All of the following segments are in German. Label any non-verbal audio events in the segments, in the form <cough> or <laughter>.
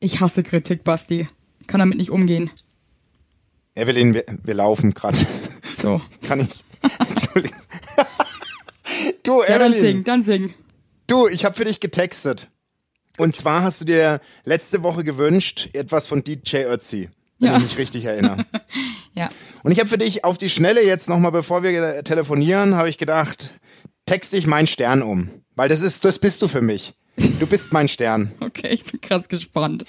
Ich hasse Kritik, Basti. Kann damit nicht umgehen. Evelyn, wir, wir laufen gerade. So. Kann ich? Entschuldigung. <laughs> du, Ja, dann Evelyn. sing, dann sing. Du, ich habe für dich getextet. Und zwar hast du dir letzte Woche gewünscht, etwas von DJ Ötzi, wenn Ja. ich mich richtig erinnere. <laughs> Ja. Und ich habe für dich auf die Schnelle jetzt nochmal, bevor wir telefonieren, habe ich gedacht, texte ich meinen Stern um. Weil das ist, das bist du für mich. Du bist mein Stern. Okay, ich bin krass gespannt.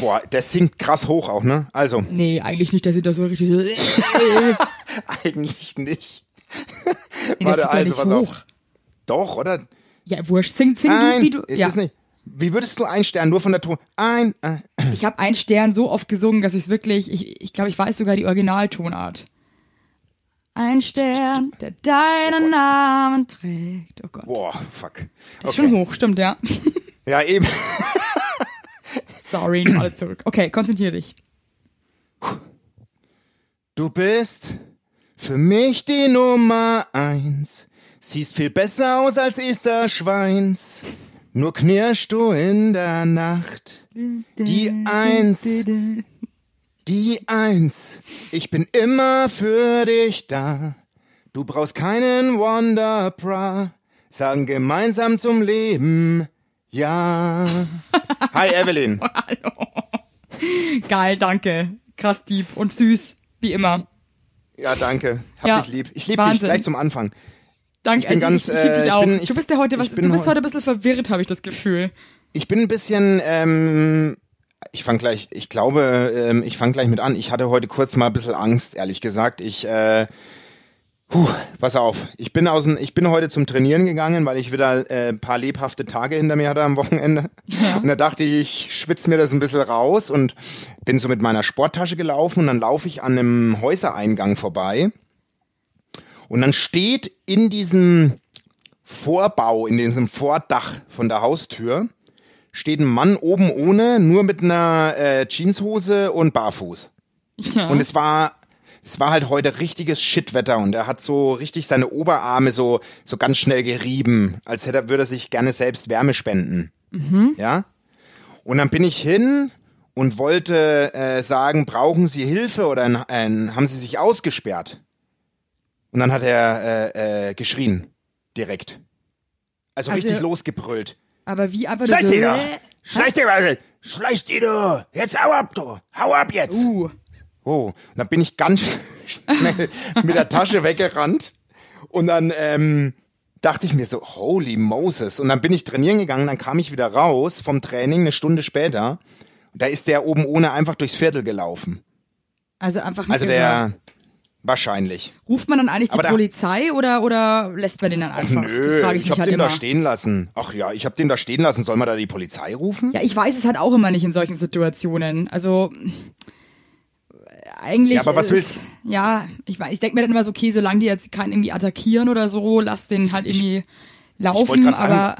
Boah, der singt krass hoch auch, ne? Also, Nee, eigentlich nicht, der sieht da so richtig so. <laughs> nee, eigentlich nicht. der Warte, also, nicht pass auf. hoch. Doch, oder? Ja, wurscht. Sing, sing Nein, du, wie du. ist ja. es nicht. Wie würdest du einen Stern nur von der Ton? Ein, ein. Ich habe einen Stern so oft gesungen, dass ich wirklich, ich, ich glaube, ich weiß sogar die Originaltonart. Ein Stern, der deinen Gott. Namen trägt. Oh Gott. Boah, fuck. Das ist schon hoch, stimmt, ja. <laughs> Ja, eben. <laughs> Sorry, alles zurück. Okay, konzentrier dich. Du bist für mich die Nummer eins. Siehst viel besser aus als Esther Schweins. Nur knirschst du in der Nacht. Die <laughs> Eins. Die Eins. Ich bin immer für dich da. Du brauchst keinen Wonderbra. Sagen gemeinsam zum Leben. Ja. <laughs> Hi Evelyn. Geil, danke. Krass deep und süß, wie immer. Ja, danke. Hab Ja, dich lieb. Ich liebe dich gleich zum Anfang. Danke, Ich bin ganz, ich, ich äh, dich ich auch. bin- ich- du bist ja heute was, du bist heu- heute ein bisschen verwirrt, habe ich das Gefühl. Ich bin ein bisschen, ähm, ich fange gleich, ich glaube, ähm, ich fange gleich mit an. Ich hatte heute kurz mal ein bisschen Angst, ehrlich gesagt. Ich, äh, puh, pass auf. Ich bin aus dem, ich bin heute zum Trainieren gegangen, weil ich wieder äh, ein paar lebhafte Tage hinter mir hatte am Wochenende. Und da dachte ich, ich schwitze mir das ein bisschen raus und bin so mit meiner Sporttasche gelaufen und dann laufe ich an einem Häusereingang vorbei. Und dann steht in diesem Vorbau, in diesem Vordach von der Haustür, steht ein Mann oben ohne, nur mit einer äh, Jeanshose und barfuß. Ja. Und es war, es war halt heute richtiges Shitwetter und er hat so richtig seine Oberarme so, so ganz schnell gerieben, als hätte er, würde er sich gerne selbst Wärme spenden. Ja? Und dann bin ich hin und wollte äh, sagen, brauchen Sie Hilfe oder ein, ein, haben Sie sich ausgesperrt? Und dann hat er äh, äh, geschrien, direkt. Also, Also- richtig losgebrüllt. Aber wie einfach Schleich so, dich doch! Schleich dich mal! Schleich dich du! Jetzt hau ab, du! Hau ab jetzt! Uh, Oh, und dann bin ich ganz schnell <laughs> mit der Tasche weggerannt und dann ähm, dachte ich mir so, holy Moses. Und dann bin ich trainieren gegangen, dann kam ich wieder raus vom Training eine Stunde später. Und da ist der oben ohne einfach durchs Viertel gelaufen. also einfach ein Also der wahrscheinlich. Ruft man dann eigentlich die da- Polizei oder, oder lässt man den dann einfach? das Nö, frage ich, ich mich hab halt den immer. da stehen lassen. Ach ja, ich hab den da stehen lassen. Soll man da die Polizei rufen? Ja, ich weiß es halt auch immer nicht in solchen Situationen. Also eigentlich. Ja, aber was ist- willst- Ja, ich, mein, ich denke mir dann immer so, okay, solange die jetzt keinen irgendwie attackieren oder so, lass den halt irgendwie laufen. grad sagen, aber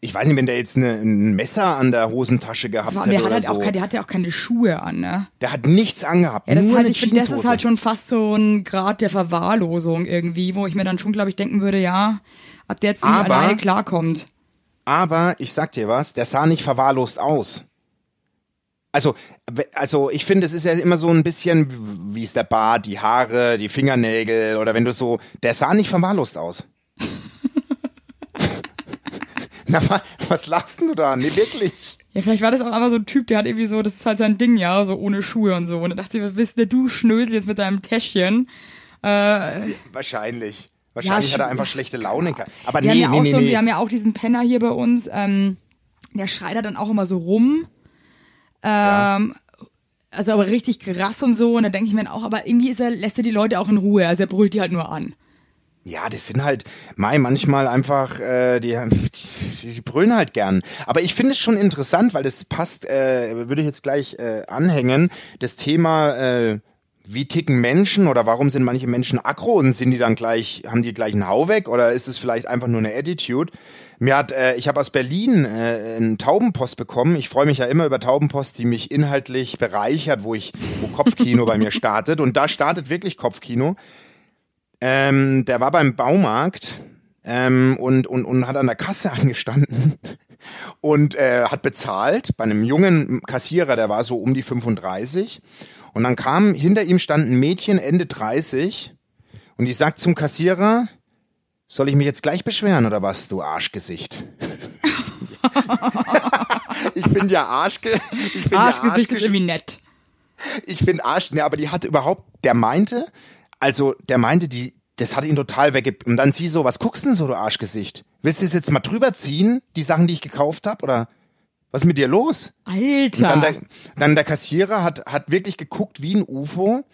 Ich weiß nicht, wenn der jetzt eine, ein Messer an der Hosentasche gehabt war, hätte der, hat oder halt so. auch, kein- der hat ja auch keine Schuhe an, ne? der hat nichts angehabt. Ja, das, nur ist halt, ich finde, das ist halt schon fast so ein Grad der Verwahrlosung irgendwie, wo ich mir dann schon, glaube ich, denken würde, ja, ab der jetzt irgendwie Aber- alleine klarkommt. Aber ich sag dir was, der sah nicht verwahrlost aus. Also, also ich finde, es ist ja immer so ein bisschen, wie ist der Bart, die Haare, die Fingernägel oder wenn du so, der sah nicht verwahrlost aus. Na, wa- was lachst denn du da? Nee, wirklich. Ja, vielleicht war das auch einfach so ein Typ, der hat irgendwie so, das ist halt sein Ding, ja, so ohne Schuhe und so. Und da dachte ich, was bist denn du Schnösel jetzt mit deinem Täschchen? Äh, Wahrscheinlich. Wahrscheinlich Ja, hat er einfach schlechte Laune. Aber wir, nee, haben ja nee, auch nee, so, nee. wir haben ja auch diesen Penner hier bei uns, ähm, der schreit da dann auch immer so rum. Ähm, Also aber richtig krass und so. Und da denke ich mir auch, aber irgendwie er, lässt er die Leute auch in Ruhe. Also er brüllt die halt nur an. Ja, das sind halt, Mai, manchmal einfach, äh, die, die, <laughs> die brüllen halt gern. Aber ich finde es schon interessant, weil das passt, äh, würde ich jetzt gleich äh, anhängen, das Thema, äh, wie ticken Menschen oder warum sind manche Menschen aggro und sind die dann gleich, haben die gleich einen Hau weg oder ist es vielleicht einfach nur eine Attitude? Mir hat, äh, ich habe aus Berlin äh, einen Taubenpost bekommen. Ich freue mich ja immer über Taubenpost, die mich inhaltlich bereichert, wo ich, wo Kopfkino bei mir startet. Und da startet wirklich Kopfkino. Ähm, der war beim Baumarkt ähm, und, und, und hat an der Kasse <laughs> angestanden. und äh, hat bezahlt bei einem jungen Kassierer, der war so um die 35. Und dann kam, hinter ihm stand ein Mädchen Ende 30 und ich sag zum Kassierer, soll ich mich jetzt gleich beschweren oder was, du Arschgesicht? <laughs> ich bin ja Arschge ich bin Arschgesicht ja ist irgendwie nett. Ich finde Arsch, ne, aber die hatte überhaupt, der meinte, also der meinte, die, das hat ihn total wegge... Und dann sie so, was guckst du denn so, du Arschgesicht? Willst du das jetzt mal drüber ziehen, die Sachen, die ich gekauft habe? Oder was ist mit dir los? Und dann Alter. der, dann der Kassierer hat, hat wirklich geguckt wie ein UFO.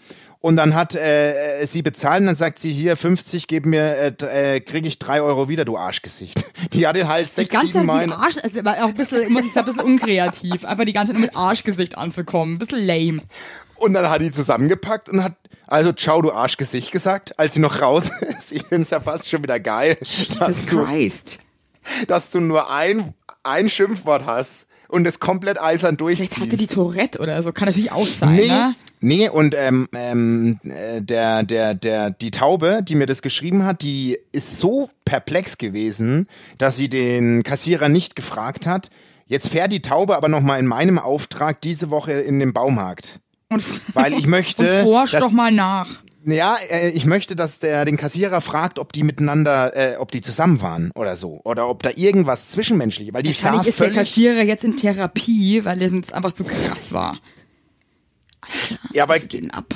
Und dann hat äh, sie bezahlt und dann sagt sie, hier 50, gib mir, äh, äh, krieg ich drei Euro wieder, du Arschgesicht. <laughs> Die hat ihn halt sechs, sieben Mal... Arsch, also war auch ein bisschen, muss ich sagen, ein bisschen unkreativ. Einfach die ganze Zeit nur mit Arschgesicht anzukommen. Ein bisschen lame. Und dann hat die zusammengepackt und hat, also ciao, du Arschgesicht gesagt, als sie noch raus <laughs> ist. Ich find's ja fast schon wieder geil, dass du, Christ. dass du nur ein, ein Schimpfwort hast und es komplett eisern Vielleicht hatte die durchziehst. Tourette oder so. Kann natürlich auch sein, Nee, ne? nee, und ähm, ähm, äh, der, der, der, die Taube, die mir das geschrieben hat, die ist so perplex gewesen, dass sie den Kassierer nicht gefragt hat. Jetzt fährt die Taube aber nochmal in meinem Auftrag diese Woche in den Baumarkt. Und, Weil ich <laughs> möchte, forsch doch mal nach. Ja, äh, ich möchte, dass der den Kassierer fragt, ob die miteinander, äh, ob die zusammen waren oder so. Oder ob da irgendwas zwischenmenschlich, weil die Wahrscheinlich ist der Kassierer jetzt in Therapie, weil es einfach zu krass war. Alter, Ja, aber- denn ab?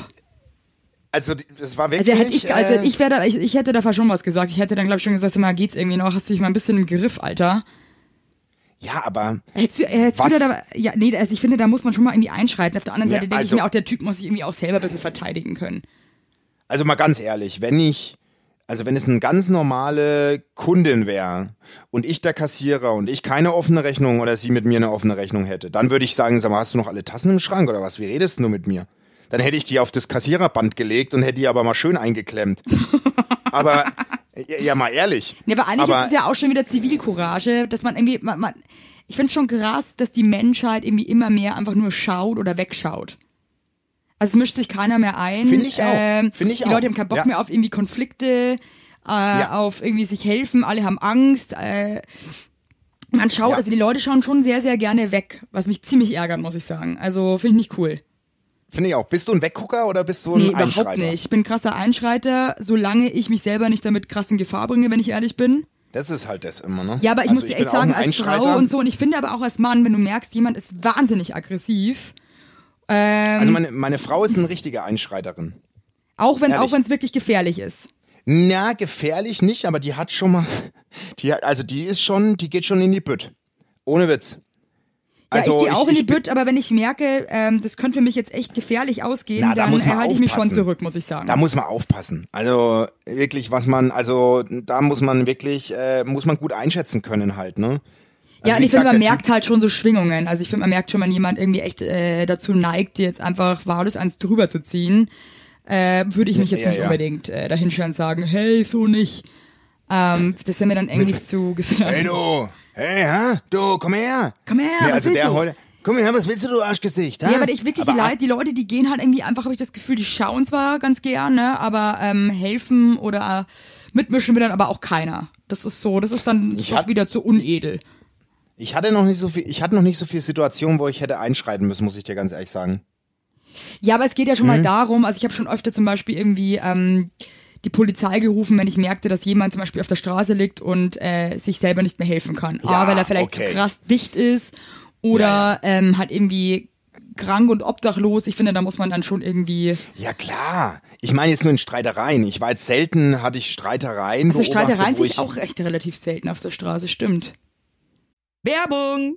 also das war wirklich, Also hätte ich, also äh, ich wäre, ich, ich hätte da schon was gesagt. Ich hätte dann glaube ich schon gesagt, sag mal geht's irgendwie noch? Hast du dich mal ein bisschen im Griff, Alter? Ja, aber Hättest du, hättest Was? da, ja, nee, also ich finde, da muss man schon mal irgendwie einschreiten. Auf der anderen Ja, Seite denke also- ich mir auch, der Typ muss sich irgendwie auch selber ein bisschen verteidigen können. also mal ganz ehrlich, wenn ich, also wenn es eine ganz normale Kundin wäre und ich der Kassierer und ich keine offene Rechnung oder sie mit mir eine offene Rechnung hätte, dann würde ich sagen, sag mal, hast du noch alle Tassen im Schrank oder was? Wie redest du mit mir? Dann hätte ich die auf das Kassiererband gelegt und hätte die aber mal schön eingeklemmt. <laughs> aber ja, ja mal ehrlich. Nee, aber eigentlich aber, ist es ja auch schon wieder Zivilcourage, dass man irgendwie, man, man, ich finde schon krass, dass die Menschheit irgendwie immer mehr einfach nur schaut oder wegschaut. Also es mischt sich keiner mehr ein. Finde ich auch. Ähm, Finde ich die auch. Leute haben keinen Bock Ja. mehr auf irgendwie Konflikte, äh, auf irgendwie sich helfen, alle haben Angst. Äh, man schaut, Ja. also die Leute schauen schon sehr, sehr gerne weg, was mich ziemlich ärgert, muss ich sagen. Also finde ich nicht cool. Finde ich auch. Bist du ein Weggucker oder bist du ein Nee, überhaupt Einschreiter? nicht. Ich bin ein krasser Einschreiter, solange ich mich selber nicht damit krass in Gefahr bringe, wenn ich ehrlich bin. Das ist halt das immer, ne? Ja, aber ich Also muss dir echt sagen, als Frau und so, und ich finde aber auch als Mann, wenn du merkst, jemand ist wahnsinnig aggressiv, ähm, Also meine, meine Frau ist eine richtige Einschreiterin. auch wenn ehrlich. auch wenn es wirklich gefährlich ist. Na, gefährlich nicht, aber die hat schon mal, die hat, also die ist schon, die geht schon in die Bütt. Ohne Witz. Also ich gehe auch in die Bütt, aber wenn ich merke, ähm, das könnte für mich jetzt echt gefährlich ausgehen, Na, da dann muss äh, halte ich mich schon zurück, muss ich sagen. Da muss man aufpassen. Also wirklich, was man, also da muss man wirklich, äh, muss man gut einschätzen können halt, ne? Also, ja, und ich finde, man merkt halt schon so Schwingungen. Also ich finde, man merkt schon, wenn jemand irgendwie echt äh, dazu neigt, jetzt einfach wahllos eins drüber zu ziehen, äh, würde ich mich jetzt Ja, nicht ja. unbedingt äh, dahinstellen und sagen, hey, so nicht. Ähm, das wäre mir dann irgendwie zu gefährlich. Hey du, hey, ha? Du, komm her. Komm her, nee, was also willst der du? heute, komm her, was willst du, du Arschgesicht, ha? Ja, aber ich wirklich, aber, die, Leute, die Leute, die gehen halt irgendwie einfach, habe ich das Gefühl, die schauen zwar ganz gern, ne, aber ähm, helfen oder mitmischen will dann aber auch keiner. Das ist so, das ist dann Ich doch hab- wieder zu unedel. Ich hatte noch nicht so viel, ich hatte noch nicht so viele Situationen, wo ich hätte einschreiten müssen, muss ich dir ganz ehrlich sagen. Ja, aber es geht ja schon mal Mhm. darum, also ich habe schon öfter zum Beispiel irgendwie ähm, die Polizei gerufen, wenn ich merkte, dass jemand zum Beispiel auf der Straße liegt und äh, sich selber nicht mehr helfen kann. Ja, A, weil er vielleicht okay. zu krass dicht ist oder Ja, ja. Ähm, halt irgendwie krank und obdachlos. Ich finde, da muss man dann schon irgendwie. Ja klar. Ich meine jetzt nur in Streitereien. Ich war jetzt selten, hatte ich Streitereien. Also Streitereien wo sehe ich ich auch echt relativ selten auf der Straße, stimmt. Werbung!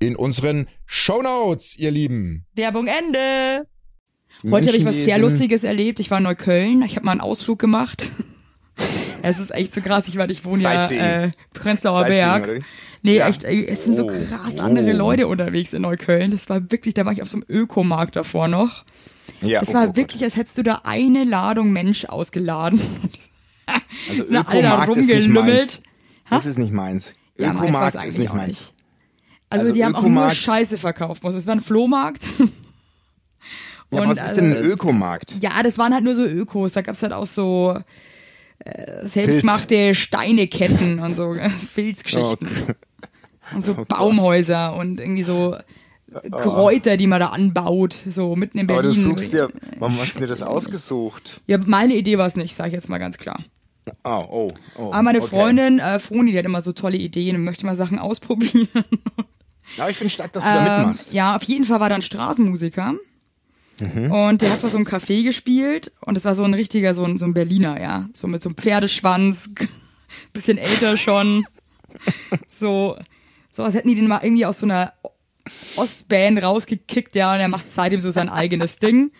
in unseren Shownotes, ihr Lieben. Werbung Ende. Heute habe ich was sehr Lustiges erlebt. Ich war in Neukölln. Ich habe mal einen Ausflug gemacht. <laughs> es ist echt so krass. Ich war, ich wohne ja äh, Prenzlauer Berg. oder? Nee, Ja. echt, ey, es sind so Oh, krass oh. andere Leute unterwegs in Neukölln. Das war wirklich, da war ich auf so einem Ökomarkt davor noch. Ja, Es oh, war oh Gott. wirklich, als hättest du da eine Ladung Mensch ausgeladen. Also <laughs> Ökomarkt ist nicht meins. Das ist nicht meins. Ja, Ökomarkt ist nicht meins. Also, Also die haben auch nur Ökomarkt- Scheiße verkauft. Es war ein Flohmarkt. <laughs> Ja, Und was ist denn ein es- Ökomarkt? Ja, das waren halt nur so Ökos. Da gab's halt auch so äh, selbstgemachte Steineketten und so <laughs> äh, Filzgeschichten. Oh, Und so Baumhäuser und irgendwie so Kräuter, die man da anbaut, so mitten in Aber Berlin. du suchst dir, warum hast du dir das ausgesucht? Ja, meine Idee war es nicht, sage ich jetzt mal ganz klar. Oh, oh, oh. Aber meine okay. Freundin, äh, Froni, die hat immer so tolle Ideen und möchte mal Sachen <laughs> ausprobieren. Ja, ich finde stark, dass du da Ähm, mitmachst. ja, auf jeden Fall war da ein Straßenmusiker. Mhm. Und der hat vor so einem Café gespielt und es war so ein richtiger, so ein, so ein Berliner, ja. So mit so einem Pferdeschwanz, <laughs> bisschen älter schon. So, so als hätten die den mal irgendwie aus so einer Ostband rausgekickt, ja, und er macht seitdem so sein eigenes Ding.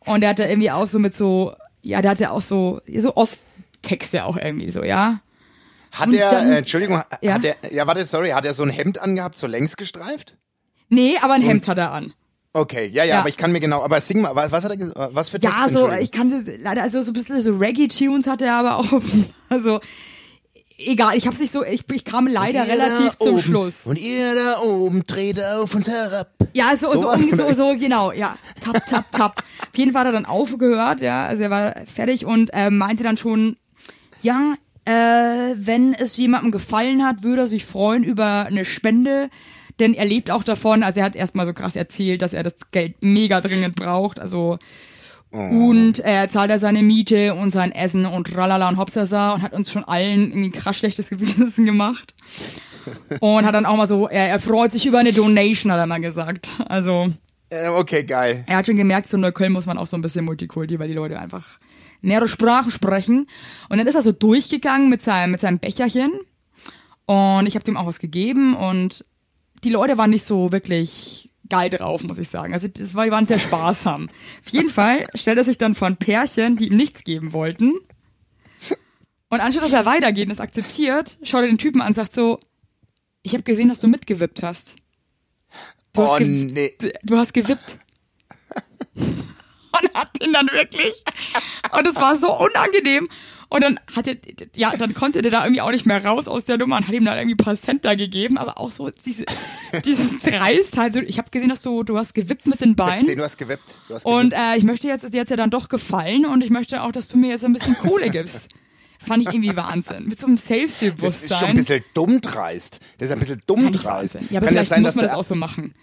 Und der hatte irgendwie auch so mit so, ja, der hatte auch so, so Osttexte auch irgendwie so, ja. Hat und er, dann- äh, Entschuldigung, Ja? hat er, ja, warte, sorry, hat er so ein Hemd angehabt, so längs gestreift? Nee, aber ein Hemd hat er an. Okay, ja, ja, Ja. aber ich kann mir genau, aber sing mal, was, hat er, was für Texte? Ja, so, ich kann leider, also so ein bisschen so Reggae-Tunes hat er aber <laughs> auch. Also, egal, ich hab's nicht so, ich, ich kam leider relativ zum oben, Schluss. Und ihr da oben dreht auf uns herab. Ja, so, so, so, so, oder? so, genau, ja. Tap, tap, tap. Auf jeden Fall hat er dann aufgehört, ja, also er war fertig und äh, meinte dann schon, ja, äh, wenn es jemandem gefallen hat, würde er sich freuen über eine Spende, denn er lebt auch davon, also er hat erstmal so krass erzählt, dass er das Geld mega dringend braucht, also und er zahlt er seine Miete und sein Essen und tralala und hopsasa und hat uns schon allen irgendwie krass schlechtes <laughs> Gewissen gemacht. Und hat dann auch mal so, er, er freut sich über eine Donation, hat er mal gesagt. Also, Äh, okay, geil. er hat schon gemerkt, so in Neukölln muss man auch so ein bisschen Multikulti, weil die Leute einfach mehrere Sprachen sprechen. Und dann ist er so durchgegangen mit seinem, mit seinem Becherchen. Und ich habe dem auch was gegeben und die Leute waren nicht so wirklich geil drauf, muss ich sagen. Also das war, die waren sehr sparsam. Auf jeden Fall stellt er sich dann vor ein Pärchen, die ihm nichts geben wollten. Und anstatt dass er weitergeht und es akzeptiert, schaut er den Typen an und sagt so, ich habe gesehen, dass du mitgewippt hast. Du hast Oh, ge- nee. Du hast gewippt. Und hat ihn dann wirklich. Und es war so unangenehm. Und dann hat er, ja, dann konnte der da irgendwie auch nicht mehr raus aus der Nummer und hat ihm dann irgendwie ein paar Cent da gegeben, aber auch so diese, dieses <laughs> Dreist, also ich habe gesehen, dass du, du hast gewippt mit den Ich hab gesehen, Beinen. du hast gewippt. Du hast Und gewippt. äh, ich möchte jetzt, dir hat's ja dann doch gefallen und ich möchte auch, dass du mir jetzt ein bisschen Kohle gibst. Fand ich irgendwie Wahnsinn. Mit so einem das ist schon Selbstbewusstsein. ein bisschen dumm dreist. Das ist ein bisschen dumm ich dreist. Ja, aber kann vielleicht sein, muss dass man das auch so machen.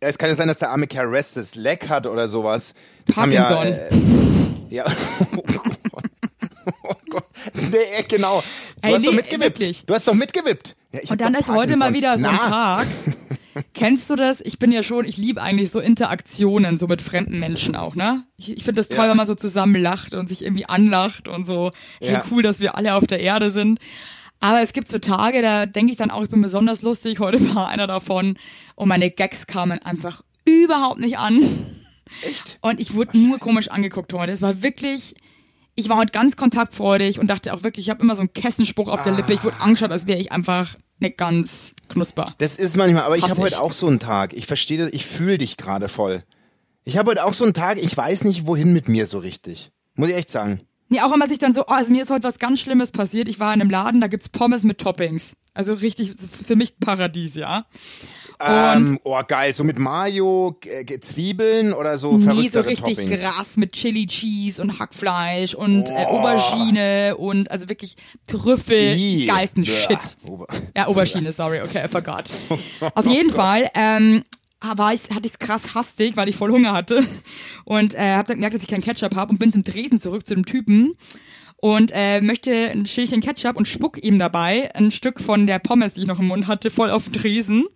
Es kann ja sein, dass der arme Caress das Leck hat oder sowas. Das haben ja, äh, ja. <laughs> Oh Gott. Nee, genau. Du Ey, hast doch nee, mitgewippt. wirklich. Du hast doch mitgewippt. Ja, Und dann doch ist heute mal wieder so ein Tag. Kennst du das? Ich bin ja schon, ich liebe eigentlich so Interaktionen, so mit fremden Menschen auch, ne? Ich, ich finde das toll, Ja. wenn man so zusammen lacht und sich irgendwie anlacht und so. Hey, Ja. cool, dass wir alle auf der Erde sind. Aber es gibt so Tage, da denke ich dann auch, ich bin besonders lustig. Heute war <laughs> einer davon und meine Gags kamen einfach überhaupt nicht an. Echt? Und ich wurde nur komisch angeguckt heute. Es war wirklich, ich war heute ganz kontaktfreudig und dachte auch wirklich, ich habe immer so einen Kessenspruch auf der Lippe. Ich wurde angeschaut, als wäre ich einfach nicht ganz knusper. Das ist manchmal, aber ich habe heute auch so einen Tag. Ich verstehe das, ich fühle dich gerade voll. Ich habe heute auch so einen Tag, ich weiß nicht, wohin mit mir so richtig. Muss ich echt sagen. Nee, auch immer sich dann so, oh, also mir ist heute was ganz Schlimmes passiert. Ich war in einem Laden, da gibt's Pommes mit Toppings. Also richtig, für mich Paradies, ja. Ähm, oh, geil. So mit Mayo, äh, Zwiebeln oder so Nee, so richtig Toppings. Gras mit Chili Cheese und Hackfleisch und äh, Oh. Aubergine und also wirklich Trüffel, Ih. geilsten Bäh. Shit. Ober- Ja, Aubergine, sorry, okay, I forgot. <laughs> Auf jeden Fall ähm, war ich, hatte ich es krass hastig, weil ich voll Hunger hatte und äh, habe dann gemerkt, dass ich keinen Ketchup habe und bin zum Tresen zurück zu dem Typen und äh, möchte ein Schälchen Ketchup und spuck ihm dabei ein Stück von der Pommes, die ich noch im Mund hatte, voll auf den Tresen.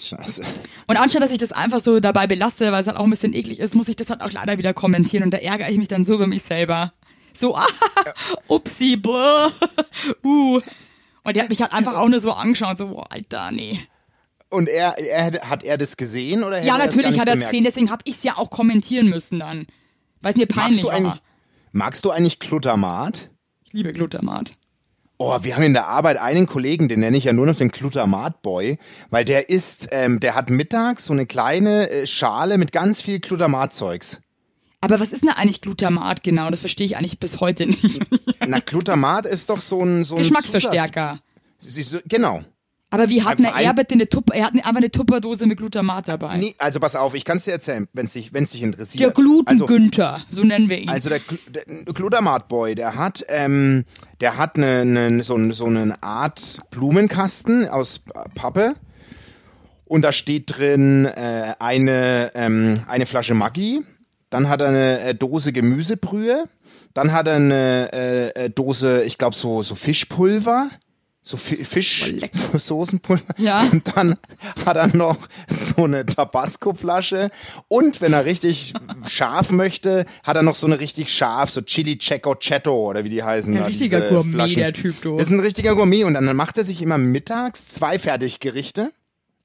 Scheiße. Und anstatt, dass ich das einfach so dabei belasse, weil es halt auch ein bisschen eklig ist, muss ich das halt auch leider wieder kommentieren und da ärgere ich mich dann so über mich selber. So, <laughs> ah, upsi, bläh, uh. Und der hat mich halt einfach auch nur so angeschaut, so, boah, Alter, nee. Und er, er, hat er das gesehen oder Ja, natürlich hat er es gesehen, deswegen habe ich es ja auch kommentieren müssen dann. Weil es mir Magst peinlich du, war. magst du eigentlich Glutamat? Ich liebe Glutamat. Oh, wir haben in der Arbeit einen Kollegen, den nenne ich ja nur noch den Glutamat-Boy, weil der isst, ähm, der hat mittags so eine kleine äh, Schale mit ganz viel Glutamatzeugs. Aber was ist denn eigentlich Glutamat genau? Das verstehe ich eigentlich bis heute <laughs> nicht. Na, Glutamat ist doch so ein, so ein Geschmacksverstärker. Zusatz. Genau. Aber wie hat Einfach eine, er ein- bitte eine Tuppe, er hat einfach eine Tupperdose mit Glutamat dabei. Nee, also pass auf, ich kann es dir erzählen, wenn es dich, wenn's dich interessiert. Der Also, Gluten-Günther, so nennen wir ihn. also der, Gl- der Glutamat-Boy, der hat, ähm, der hat eine, eine, so, eine- so eine Art Blumenkasten aus Pappe. Und da steht drin äh, eine, ähm, eine Flasche Maggi. Dann hat er eine äh, Dose Gemüsebrühe. Dann hat er eine äh, äh, Dose, ich glaube, so, so Fischpulver. So Fi Fisch, so Soßenpulver. Ja. <laughs> Und dann hat er noch so eine Tabasco-Flasche. Und wenn er richtig scharf möchte, hat er noch so eine richtig scharf, so Chili Checo Chetto oder wie die heißen. Ein da, richtiger diese Gourmet, Flaschen. der Typ, du. Das ist ein richtiger Gourmet. Und dann macht er sich immer mittags zwei Fertiggerichte.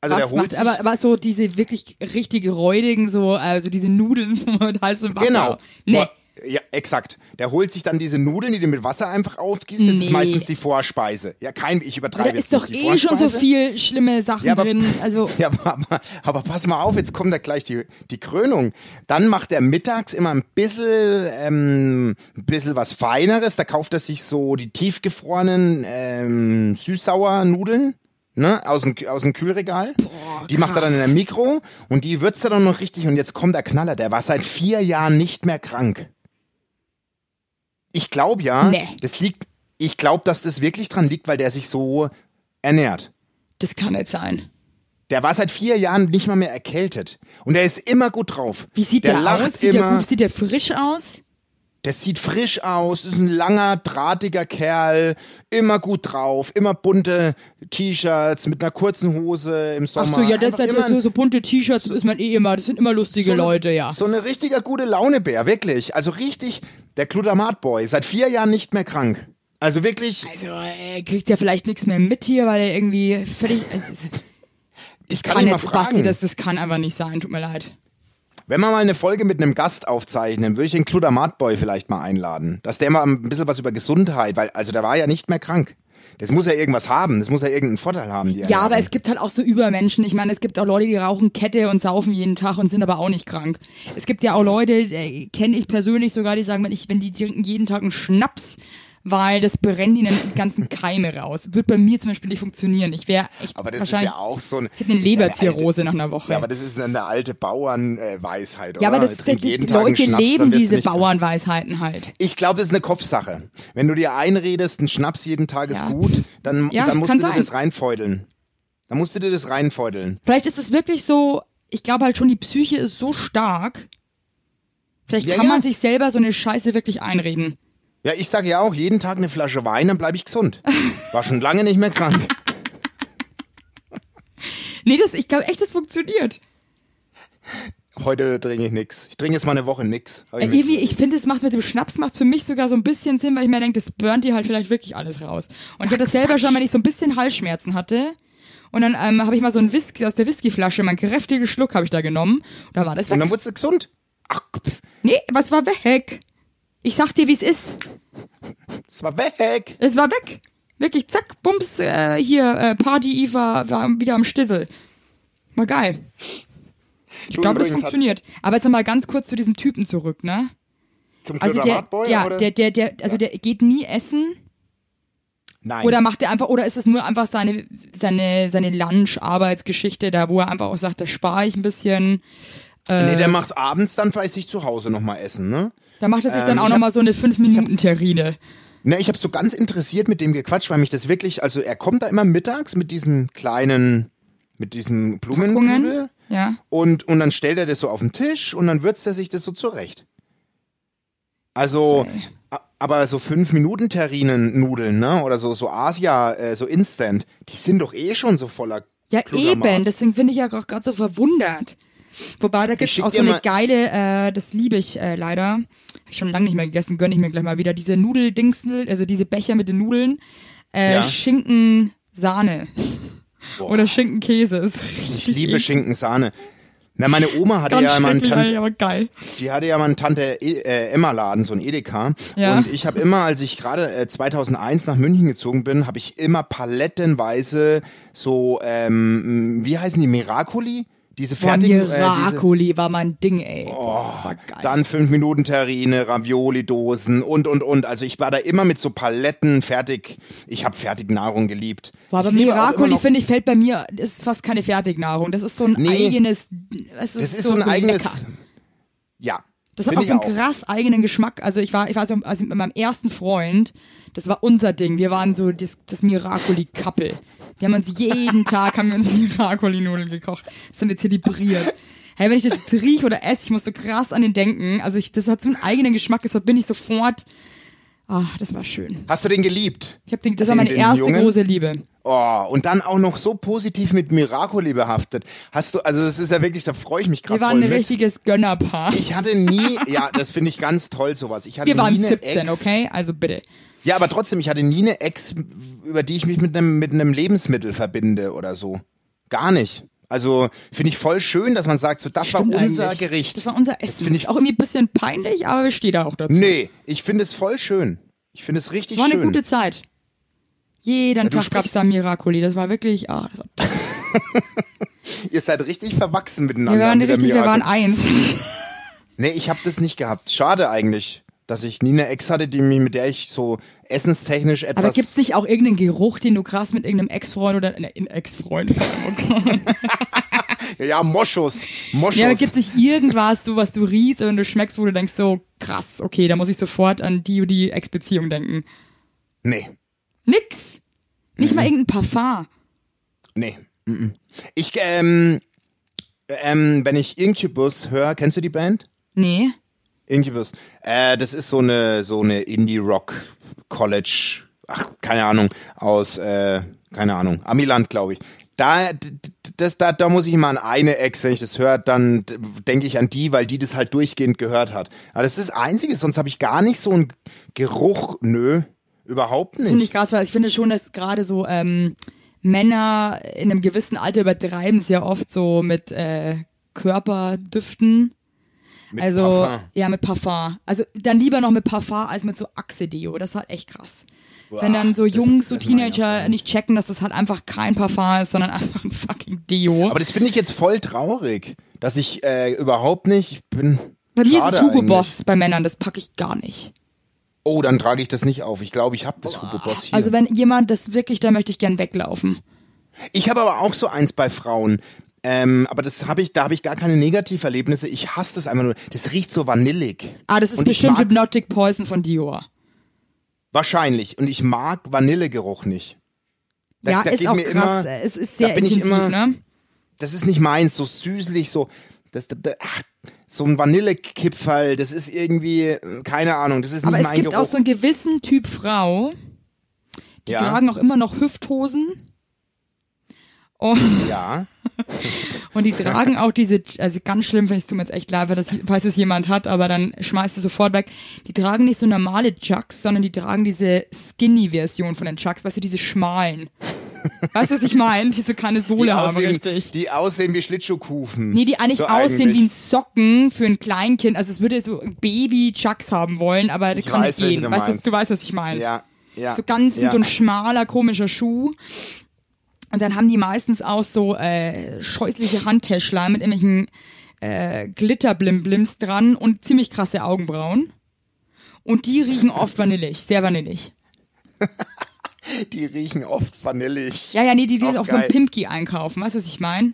Also der Was holt macht, sich, aber, aber so diese wirklich richtig räudigen, so, also diese Nudeln <laughs> mit heißem Wasser. Genau. Nee. Ja, exakt. Der holt sich dann diese Nudeln, die du mit Wasser einfach aufgießt. Das Nee. ist meistens die Vorspeise. Ja, kein, ich Da übertreibe ist jetzt doch nicht die eh schon so Vorspeise. viel schlimme Sachen Ja, aber- drin. <laughs> Also, Ja, aber, aber, pass mal auf, jetzt kommt da gleich die, die Krönung. Dann macht er mittags immer ein bisschen, ähm, ein bisschen was Feineres. Da kauft er sich so die tiefgefrorenen ähm, Süß-Sauer-Nudeln. Ne, aus dem, aus dem Kühlregal. die macht er dann in der Mikro und die würzt er dann noch richtig. Und jetzt kommt der Knaller. Der war seit vier Jahren nicht mehr krank. Ich glaube ja, Nee. das liegt, ich glaube, dass das wirklich dran liegt, weil der sich so ernährt. das kann nicht sein. Der war seit vier Jahren nicht mal mehr erkältet. Und er ist immer gut drauf. Wie sieht der der, aus? Sieht der, immer. gut, sieht der frisch aus? Der sieht frisch aus, ist ein langer, drahtiger Kerl, immer gut drauf, immer bunte T-Shirts mit einer kurzen Hose im Ach Sommer. so, ja, das, das, immer das, so, so bunte T-Shirts ist man eh immer. Das sind immer lustige so Leute, ja. So eine richtiger gute Launebär, wirklich. Also richtig, der Glutamat-Boy, seit vier Jahren nicht mehr krank. Also wirklich, Also, äh, kriegt der vielleicht nichts mehr mit hier, weil er irgendwie völlig. Also, ich kann, kann ihn mal jetzt, Basti, fragen. das, das kann einfach nicht sein, tut mir leid. Wenn wir mal eine Folge mit einem Gast aufzeichnen, würde ich den Glutamat-Boy vielleicht mal einladen. Dass der mal ein bisschen was über Gesundheit, weil, also der war ja nicht mehr krank. Das muss ja irgendwas haben, das muss ja irgendeinen Vorteil haben. Die Ja, Ernährung. aber es gibt halt auch so Übermenschen. Ich meine, es gibt auch Leute, die rauchen Kette und saufen jeden Tag und sind aber auch nicht krank. Es gibt ja auch Leute, äh, kenne ich persönlich sogar, die sagen, wenn ich, wenn die trinken jeden Tag einen Schnaps, weil das brennt ihnen die ganzen Keime raus. Wird bei mir zum Beispiel nicht funktionieren. Ich wäre echt Aber das ist wahrscheinlich ja auch so ein. hätte eine das ist ja Leberzirrhose nach einer Woche. Ja, aber das ist eine alte Bauernweisheit, oder? Ja, aber das, Trink die, Tag Leute Schnaps, leben diese. Bauernweisheiten halt. Ich glaube, das ist eine Kopfsache. Wenn du dir einredest, ein Schnaps jeden Tag ist Ja. gut, dann, Ja, dann musst du dir sein. das reinfeudeln. Dann musst du dir das reinfeudeln. Vielleicht ist es wirklich so, ich glaube halt schon, die Psyche ist so stark. Vielleicht Ja, kann ja. man sich selber so eine Scheiße wirklich einreden. Ja, ich sage ja auch, jeden Tag eine Flasche Wein, dann bleibe ich gesund. <laughs> War schon lange nicht mehr krank. Nee, das, ich glaube echt, das funktioniert. Heute trinke ich nix. Ich trinke jetzt mal eine Woche nix. Hab Äh, irgendwie, ich finde, es macht mit dem Schnaps macht für mich sogar so ein bisschen Sinn, weil ich mir denke, das burnt dir halt vielleicht wirklich alles raus. Und ich hatte das selber schon, wenn ich so ein bisschen Halsschmerzen hatte. Und dann ähm, habe ich mal so ein Whisky aus der Whiskyflasche, mein kräftigen Schluck habe ich da genommen. Und da war das Und weg. dann wurdest du gesund. Ach, pff, Nee, was war weg? Ich sag dir, wie es ist. es war weg. Es war weg. Wirklich, zack, bums, äh, hier, äh, Party Eve war, wieder am Stissel. War geil. Ich Du, glaube, das funktioniert. Aber jetzt noch mal ganz kurz zu diesem Typen zurück, ne? Zum Also der, ja, der, der, der, also der geht nie essen. Nein. Oder macht er einfach, oder ist es nur einfach seine, seine, seine Lunch-Arbeitsgeschichte da, wo er einfach auch sagt, da spare ich ein bisschen. Nee, der macht abends dann bei sich zu Hause nochmal Essen, ne? Da macht er sich Ähm, dann auch ich nochmal so eine 5-Minuten-Terrine. Ne, ich habe so ganz interessiert mit dem gequatscht, weil mich das wirklich, also er kommt da immer mittags mit diesem kleinen, mit diesem Blumenkugel Ja. und, und dann stellt er das so auf den Tisch und dann würzt er sich das so zurecht. Also, Sei. aber so 5 Minuten Terrinen Nudeln, ne, oder so, so Asia, äh, so Instant, die sind doch eh schon so voller Ja, Glutamat. eben. Deswegen bin ich ja auch gerade so verwundert. Wobei, da gibt es auch so eine geile, äh, das liebe ich äh, leider. Hab ich schon lange nicht mehr gegessen, gönn ich mir gleich mal wieder. Diese Nudeldingsel, also diese Becher mit den Nudeln. Äh, Ja. Schinken, Sahne. Oder Schinken-Käse. Ich liebe Schinkensahne. Na, meine Oma hatte Ganz ja mal einen Tante, aber geil. Die hatte ja mal einen Tante äh, Emma Laden, so ein Edeka. Ja. Und ich habe immer, als ich gerade äh, 2001 nach München gezogen bin, habe ich immer palettenweise so, ähm, wie heißen die, Miracoli? Diese fertigen, äh, diese, Miracoli war mein Ding, ey. Boah, das war geil. dann 5 Minuten Terrine, Ravioli-Dosen und, und, und. Also ich war da immer mit so Paletten fertig. Ich habe Fertignahrung geliebt. Boah, aber Miracoli, finde ich, fällt bei mir, ist fast keine Fertignahrung. Das ist so ein Nee. eigenes, es ist, Das ist so ein lecker. eigenes, ja. Das hat find auch so einen krass eigenen Geschmack. Also ich war, ich war so, also mit meinem ersten Freund, das war unser Ding. Wir waren so das, das Miracoli-Couple. Wir haben uns jeden <laughs> Tag, haben wir uns Miracoli-Nudeln gekocht. Das haben wir zelebriert. Hey, wenn ich das jetzt rieche oder esse, ich muss so krass an den denken. Also ich, das hat so einen eigenen Geschmack, das verbinde ich sofort. Ach, das war schön. Hast du den geliebt? Ich hab den, das war Den- meine den erste Jungen? große Liebe. Oh, und dann auch noch so positiv mit Miracoli behaftet. Hast du, also das ist ja wirklich, da freue ich mich Wir gerade waren voll ein mit. richtiges Gönnerpaar. Ich hatte nie, <laughs> ja, das finde ich ganz toll, sowas. Ich hatte Wir waren nie eine 17, Ex, okay? Also bitte. Ja, aber trotzdem, ich hatte nie eine Ex, über die ich mich mit einem, mit einem Lebensmittel verbinde oder so. Gar nicht. Also finde ich voll schön, dass man sagt, so das Stimmt war unser eigentlich. Gericht. Das war unser Das Essen. finde ich, auch irgendwie ein bisschen peinlich, aber ich stehe da auch dazu. nee, ich finde es voll schön. Ich finde es richtig Es war eine schön. gute Zeit. Jeden du Tag gab's sprichst- da Miracoli. Das war wirklich, ah, das war. <laughs> Ihr seid richtig verwachsen Wir miteinander. waren mit richtig, wir waren eins. <laughs> Nee, ich habe das nicht gehabt. Schade eigentlich, dass ich nie eine Ex hatte, die mich, mit der ich so essenstechnisch etwas. Aber gibt's nicht auch irgendeinen Geruch, den du krass mit irgendeinem Ex-Freund oder ne, Ex-Freund oh <laughs> ja, Moschus. Moschus. Ja, aber gibt's nicht irgendwas, so was du riechst und du schmeckst, wo du denkst, so krass, okay, da muss ich sofort an die und die Ex-Beziehung denken. nee, Nix. Nicht mal irgendein Parfum. nee. mhm. Ich, ähm, ähm, wenn ich Incubus höre, kennst du die Band? Nee. Incubus. Äh, das ist so eine so eine Indie Rock College, ach keine Ahnung aus äh, keine Ahnung Amiland glaube ich. Da das da da muss ich mal an eine Ex, wenn ich das höre, dann denke ich an die, weil die das halt durchgehend gehört hat. Aber das ist das Einzige, sonst habe ich gar nicht so einen Geruch, nö, überhaupt Finde ich nicht. krass, weil ich finde schon, dass gerade so ähm, Männer in einem gewissen Alter übertreiben es ja oft so mit äh, Körperdüften. Mit also Parfum. ja, mit Parfum. Also dann lieber noch mit Parfum als mit so Axe-Deo. Das ist halt echt krass. Wenn dann so Jungs, so Teenager nicht checken, dass das halt einfach kein Parfum ist, sondern <laughs> einfach ein fucking Deo. Aber das finde ich jetzt voll traurig, dass ich äh, überhaupt nicht ich bin Bei mir ist es Hugo eigentlich. Boss bei Männern, das packe ich gar nicht. Oh, dann trage ich das nicht auf. Ich glaube, ich habe das Hugo Boss hier. Also wenn jemand das wirklich, da möchte ich gern weglaufen. Ich habe aber auch so eins bei Frauen. Ähm, aber das habe ich, da habe ich gar keine Negativerlebnisse. Ich hasse das einfach nur. Das riecht so vanillig. Ah, das ist Und bestimmt Hypnotic Poison von Dior. Wahrscheinlich. Und ich mag Vanillegeruch nicht. Da, ja, da ist auch mir krass. Immer, es ist da sehr ich intensiv, immer- ne? das ist nicht meins, so süßlich, so. Das, das, ach, so ein Vanillekipferl, das ist irgendwie, äh, keine Ahnung, das ist nicht Aber es mein gibt Geruch. auch so einen gewissen Typ Frau, die Ja. tragen auch immer noch Hüfthosen. Und, ja. <laughs> und die tragen auch diese, also ganz schlimm finde ich es mir jetzt echt leid, weil das, falls es jemand hat, aber dann schmeißt es sofort weg. Die tragen nicht so normale Chucks, sondern die tragen diese Skinny-Version von den Chucks, weißt du, diese schmalen. Weißt du, was ich meine? Die so keine Sohle Die haben, aussehen, richtig. die aussehen wie Schlittschuhkufen. Nee, die eigentlich So aussehen eigentlich. wie ein Socken für ein Kleinkind. Also es würde so Baby-Chucks haben wollen, aber das Ich kann weiß, nicht gehen. du Weißt meinst. du weißt, was ich meine. Ja, ja. So ganz ja. so ein schmaler, komischer Schuh. Und dann haben die meistens auch so äh, scheußliche Handtäschlein mit irgendwelchen äh, Glitterblimblims dran und ziemlich krasse Augenbrauen. Und die riechen oft vanillig, sehr vanillig. <laughs> <laughs> Die riechen oft vanillig. Ja, ja, nee, die, die auch auch beim. Pimki einkaufen, weißt du, was ich meine?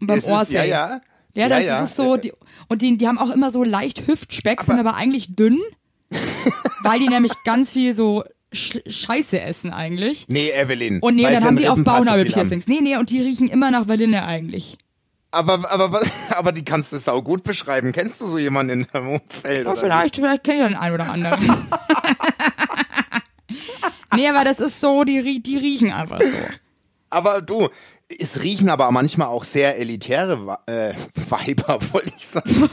Und beim Orsay. ja, ja. Ja, das ja, ist so, ja. die, und die, die haben auch immer so leicht Hüftspeck, sind aber eigentlich dünn, <laughs> weil die nämlich ganz viel so Sch Scheiße essen eigentlich. Nee, Evelyn. Und nee, dann haben die auch. Bauchnabelpiercings. Nee, nee, und die riechen immer nach Vanille eigentlich. Aber, aber, aber <laughs> die kannst du sau gut beschreiben. Kennst du so jemanden in deinem Umfeld? Oh, oder vielleicht, vielleicht kenne ich ja den einen oder anderen. Nee, aber das ist so, die, die riechen einfach so. Aber du, es riechen aber manchmal auch sehr elitäre äh, Weiber, <laughs> wollte ich sagen.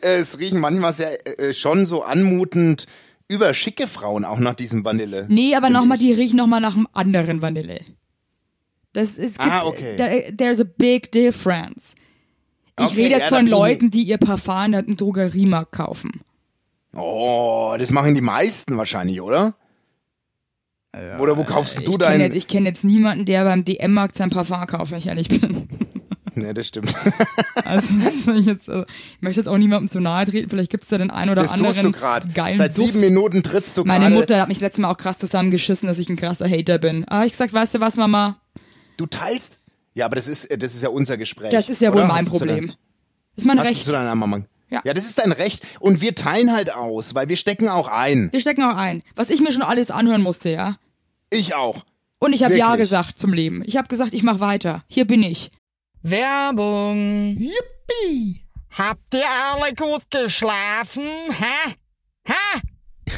Es riechen manchmal sehr äh, schon so anmutend überschicke Frauen auch nach diesem Vanille. Nee, aber nochmal, die riechen nochmal nach einem anderen Vanille. Das ist, Ah, okay. there- there's a big difference. Ich Okay, rede jetzt ja, von Leuten, die ihr Parfum in einem Drogeriemarkt kaufen. Oh, das machen die meisten wahrscheinlich, oder? Oder wo kaufst du ich kenne dein... jetzt, ich kenn jetzt niemanden, der beim DM-Markt sein Parfum kauft, wenn ich ehrlich bin. <laughs> Nee, das stimmt. <laughs> Also, ich, jetzt, also, ich möchte jetzt auch niemandem zu nahe treten. Vielleicht gibt es da den einen oder Das anderen tust du gerade. geilen Seit Duft. sieben Minuten trittst du Meine gerade. Mutter hat mich letztes Mal auch krass zusammengeschissen, dass ich ein krasser Hater bin. Aber ich gesagt, weißt du was, Mama? Du teilst. Ja, aber das ist, äh, das ist ja unser Gespräch. Das ist ja oder? wohl mein Hast du Problem. dein- ist mein Hast Recht. du zu deiner Mama? Ja. ja, das ist dein Recht. Und wir teilen halt aus, weil wir stecken auch ein. Wir stecken auch ein. Was ich mir schon alles anhören musste, ja. Ich auch. Und ich habe Ja gesagt zum Leben. Ich habe gesagt, ich mache weiter. Hier bin ich. Werbung. Yippie! Habt ihr alle gut geschlafen? Hä? Hä? <laughs>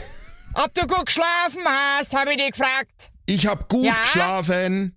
Ob du gut geschlafen hast, habe ich dich gefragt. Ich hab gut Ja? geschlafen.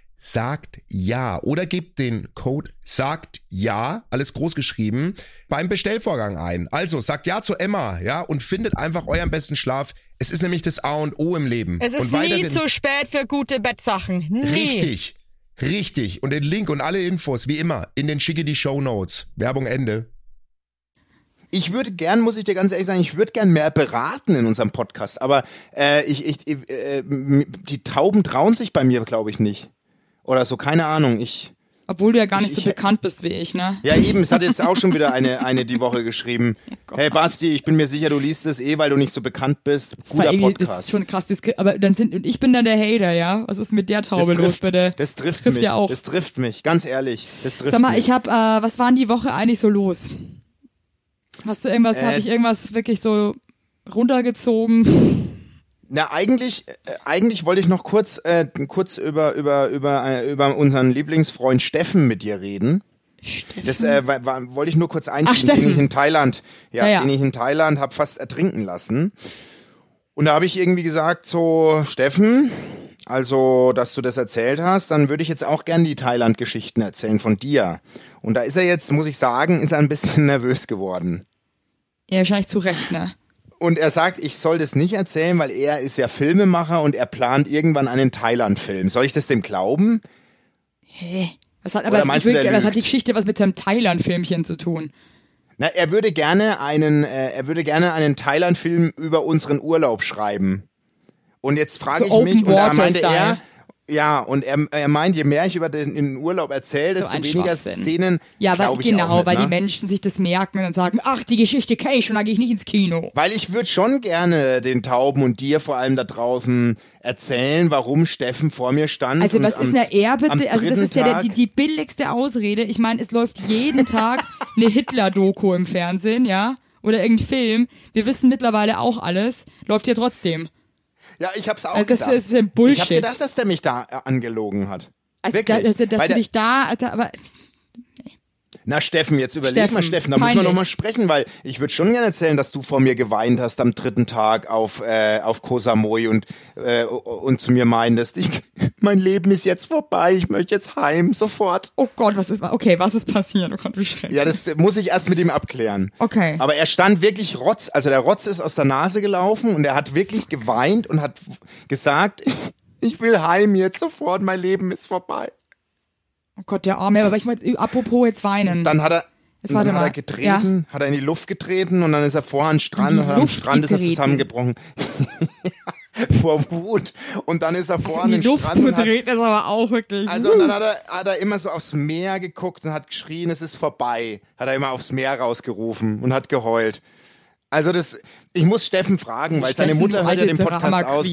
sagt ja oder gebt den Code sagt ja, alles groß geschrieben, beim Bestellvorgang ein. Also sagt ja zu Emma, ja, und findet einfach euren besten Schlaf. Es ist nämlich das A und O im Leben. Es ist und nie zu spät für gute Bettsachen. Nie. Richtig. Richtig. Und den Link und alle Infos, wie immer, in den schicke die Show Notes. Werbung Ende. Ich würde gern, muss ich dir ganz ehrlich sagen, ich würde gern mehr beraten in unserem Podcast, aber äh, ich, ich, äh, m- die Tauben trauen sich bei mir, glaube ich, nicht. Oder so, keine Ahnung. Ich, Obwohl du ja gar nicht Ich- so ich- bekannt bist wie ich, ne? ja eben, es hat jetzt auch schon wieder eine, <laughs> eine die Woche geschrieben. Oh hey Basti, ich bin mir sicher, du liest es eh, weil du nicht so bekannt bist. Das, Guter irgendwie- das ist Podcast. schon krass. Aber dann sind, und ich bin dann der Hater, ja? Was ist mit der Taube los, bitte? Das trifft, trifft mich. ja auch. Das trifft mich, ganz ehrlich. Das trifft Sag mal, mich. ich hab, äh, was war denn die Woche eigentlich so los? Hast du irgendwas, Äh, hatte ich irgendwas wirklich so runtergezogen? Na, eigentlich, äh, eigentlich wollte ich noch kurz, äh, kurz über, über, über, äh, über unseren Lieblingsfreund Steffen mit dir reden. Das äh, war, war, wollte ich nur kurz einschieben, Steffen. den ich in Thailand, ja, Ja, ja. den ich in Thailand habe fast ertrinken lassen. Und da habe ich irgendwie gesagt, so Steffen, also, dass du das erzählt hast, dann würde ich jetzt auch gern die Thailand-Geschichten erzählen von dir. Und da ist er jetzt, muss ich sagen, ist er ein bisschen <laughs> nervös geworden. Ja, wahrscheinlich zu Recht, ne? Und er sagt, ich soll das nicht erzählen, weil er ist ja Filmemacher und er plant irgendwann einen Thailand-Film. Soll ich das dem glauben? Hä? Was hat, Oder aber meinst ich du, was hat die? Geschichte was mit seinem Thailand-Filmchen zu tun? Na, er würde gerne einen, äh, er würde gerne einen Thailand-Film über unseren Urlaub schreiben. Und jetzt frage So ich mich, und da meinte er, Ja, und er, er meint, je mehr ich über den, den Urlaub erzähle, So desto ein weniger. Szenen. Ja, weil, genau, auch nicht, weil ne? die Menschen sich das merken und dann sagen, ach, die Geschichte kenne ich schon, da gehe ich nicht ins Kino. Weil ich würde schon gerne den Tauben und dir vor allem da draußen erzählen, warum Steffen vor mir stand. Also was ist eine er am bitte? Also das ist ja der, die, die billigste Ausrede. Ich meine, es läuft jeden Tag <laughs> eine Hitler-Doku im Fernsehen, ja? Oder irgendein Film. Wir wissen mittlerweile auch alles. Läuft ja trotzdem. Ja, ich hab's auch Also das gedacht. ist ein Bullshit. Ich hab gedacht, dass der mich da äh, angelogen hat. Also Wirklich. da, also, dass Weil du dich da, Alter, aber Na Steffen, jetzt überleg Steffen, mal Steffen, da müssen wir peinlich. noch mal sprechen, weil ich würde schon gerne erzählen, dass du vor mir geweint hast am dritten Tag auf äh, auf Koh Samui und äh, und zu mir meintest, ich, mein Leben ist jetzt vorbei, ich möchte jetzt heim sofort. oh Gott, was ist, okay, was ist passiert? Oh Gott, wie schrecklich. Ja, das muss ich erst mit ihm abklären. Okay. Aber er stand wirklich Rotz, also der Rotz ist aus der Nase gelaufen und er hat wirklich geweint und hat gesagt, <laughs> ich will heim jetzt sofort, mein Leben ist vorbei. Oh Gott, der Arme, aber ich meine, apropos jetzt weinen. Dann hat er, dann hat mal. er getreten, hat er in die Luft getreten und dann ist er vor an den Strand und am Strand ist er getreten? zusammengebrochen. <laughs> vor Wut. Und dann ist er vor an in den die Luft Strand zu treten ist aber auch wirklich. also und dann hat er, hat er immer so aufs Meer geguckt und hat geschrien, es ist vorbei. Hat er immer aufs Meer rausgerufen und hat geheult. Also das, ich muss Steffen fragen, weil seine Steffen, Mutter du hört ja den Podcast aus.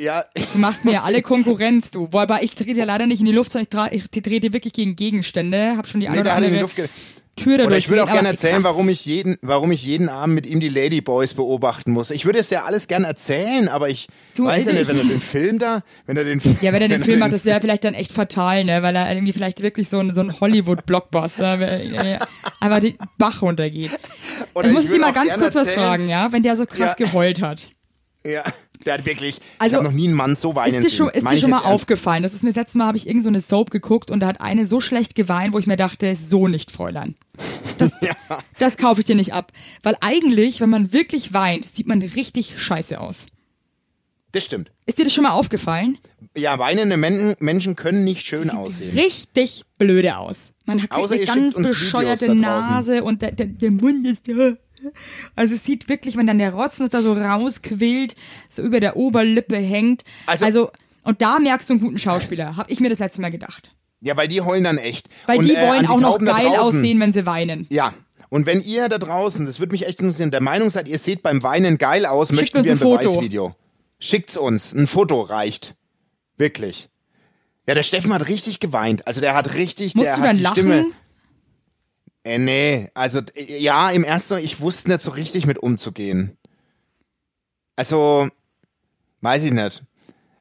Ja, Du machst mir ja <laughs> alle Konkurrenz, du. Wobei ich trete ja leider nicht in die Luft, sondern ich, ich trete wirklich gegen Gegenstände. Hab schon die nee, eine der oder andere Tür da Oder ich würde auch gerne aber erzählen, warum ich jeden, warum ich jeden Abend mit ihm die Ladyboys beobachten muss. Ich würde es ja alles gerne erzählen, aber ich Du, weiß ja ich- nicht, wenn er den Film da, wenn er den Ja, wenn er den <laughs> Film macht, das wäre vielleicht dann echt fatal, ne? Weil er irgendwie vielleicht wirklich so ein, so ein Hollywood-Blockbuster <laughs> einfach den Bach runtergeht. Oder ich muss ich dir mal ganz kurz was fragen, ja? Wenn der so krass Ja. geheult hat. Ja, der hat wirklich, Also, ich habe noch nie einen Mann so weinen Ist dir schon, sehen. ist Meine dir schon mal ernst. aufgefallen? Das ist mir das letzte Mal, habe ich irgend so eine Soap geguckt und da hat eine so schlecht geweint, wo ich mir dachte, so nicht, Fräulein. Das, <laughs> das kaufe ich dir nicht ab. Weil eigentlich, wenn man wirklich weint, sieht man richtig scheiße aus. Das stimmt. Ist dir das schon mal aufgefallen? Ja, weinende Men Menschen können nicht schön aussehen. Richtig blöde aus. Man hat Außer eine ganz bescheuerte. Nase und der, der, der Mund ist so. Also es sieht wirklich, wenn dann der Rotzen da so rausquillt, so über der Oberlippe hängt. Also- Also, und da merkst du einen guten Schauspieler, habe ich mir das letzte Mal gedacht. Ja, weil die heulen dann echt. Weil Und, die äh, wollen an auch noch Tauben da geil aussehen, wenn sie weinen. Ja. Und wenn ihr da draußen, das würde mich echt interessieren, der Meinung seid, ihr seht beim Weinen geil aus, Schickt möchten wir ein ein Foto. Beweisvideo. Schickt's uns. Ein Foto reicht. Wirklich. Ja, der Steffen hat richtig geweint. Also der hat richtig, Musst der hat die lachen? Stimme. Äh, nee, also äh, ja, im ersten, ich wusste nicht so richtig mit umzugehen. Also, weiß ich nicht.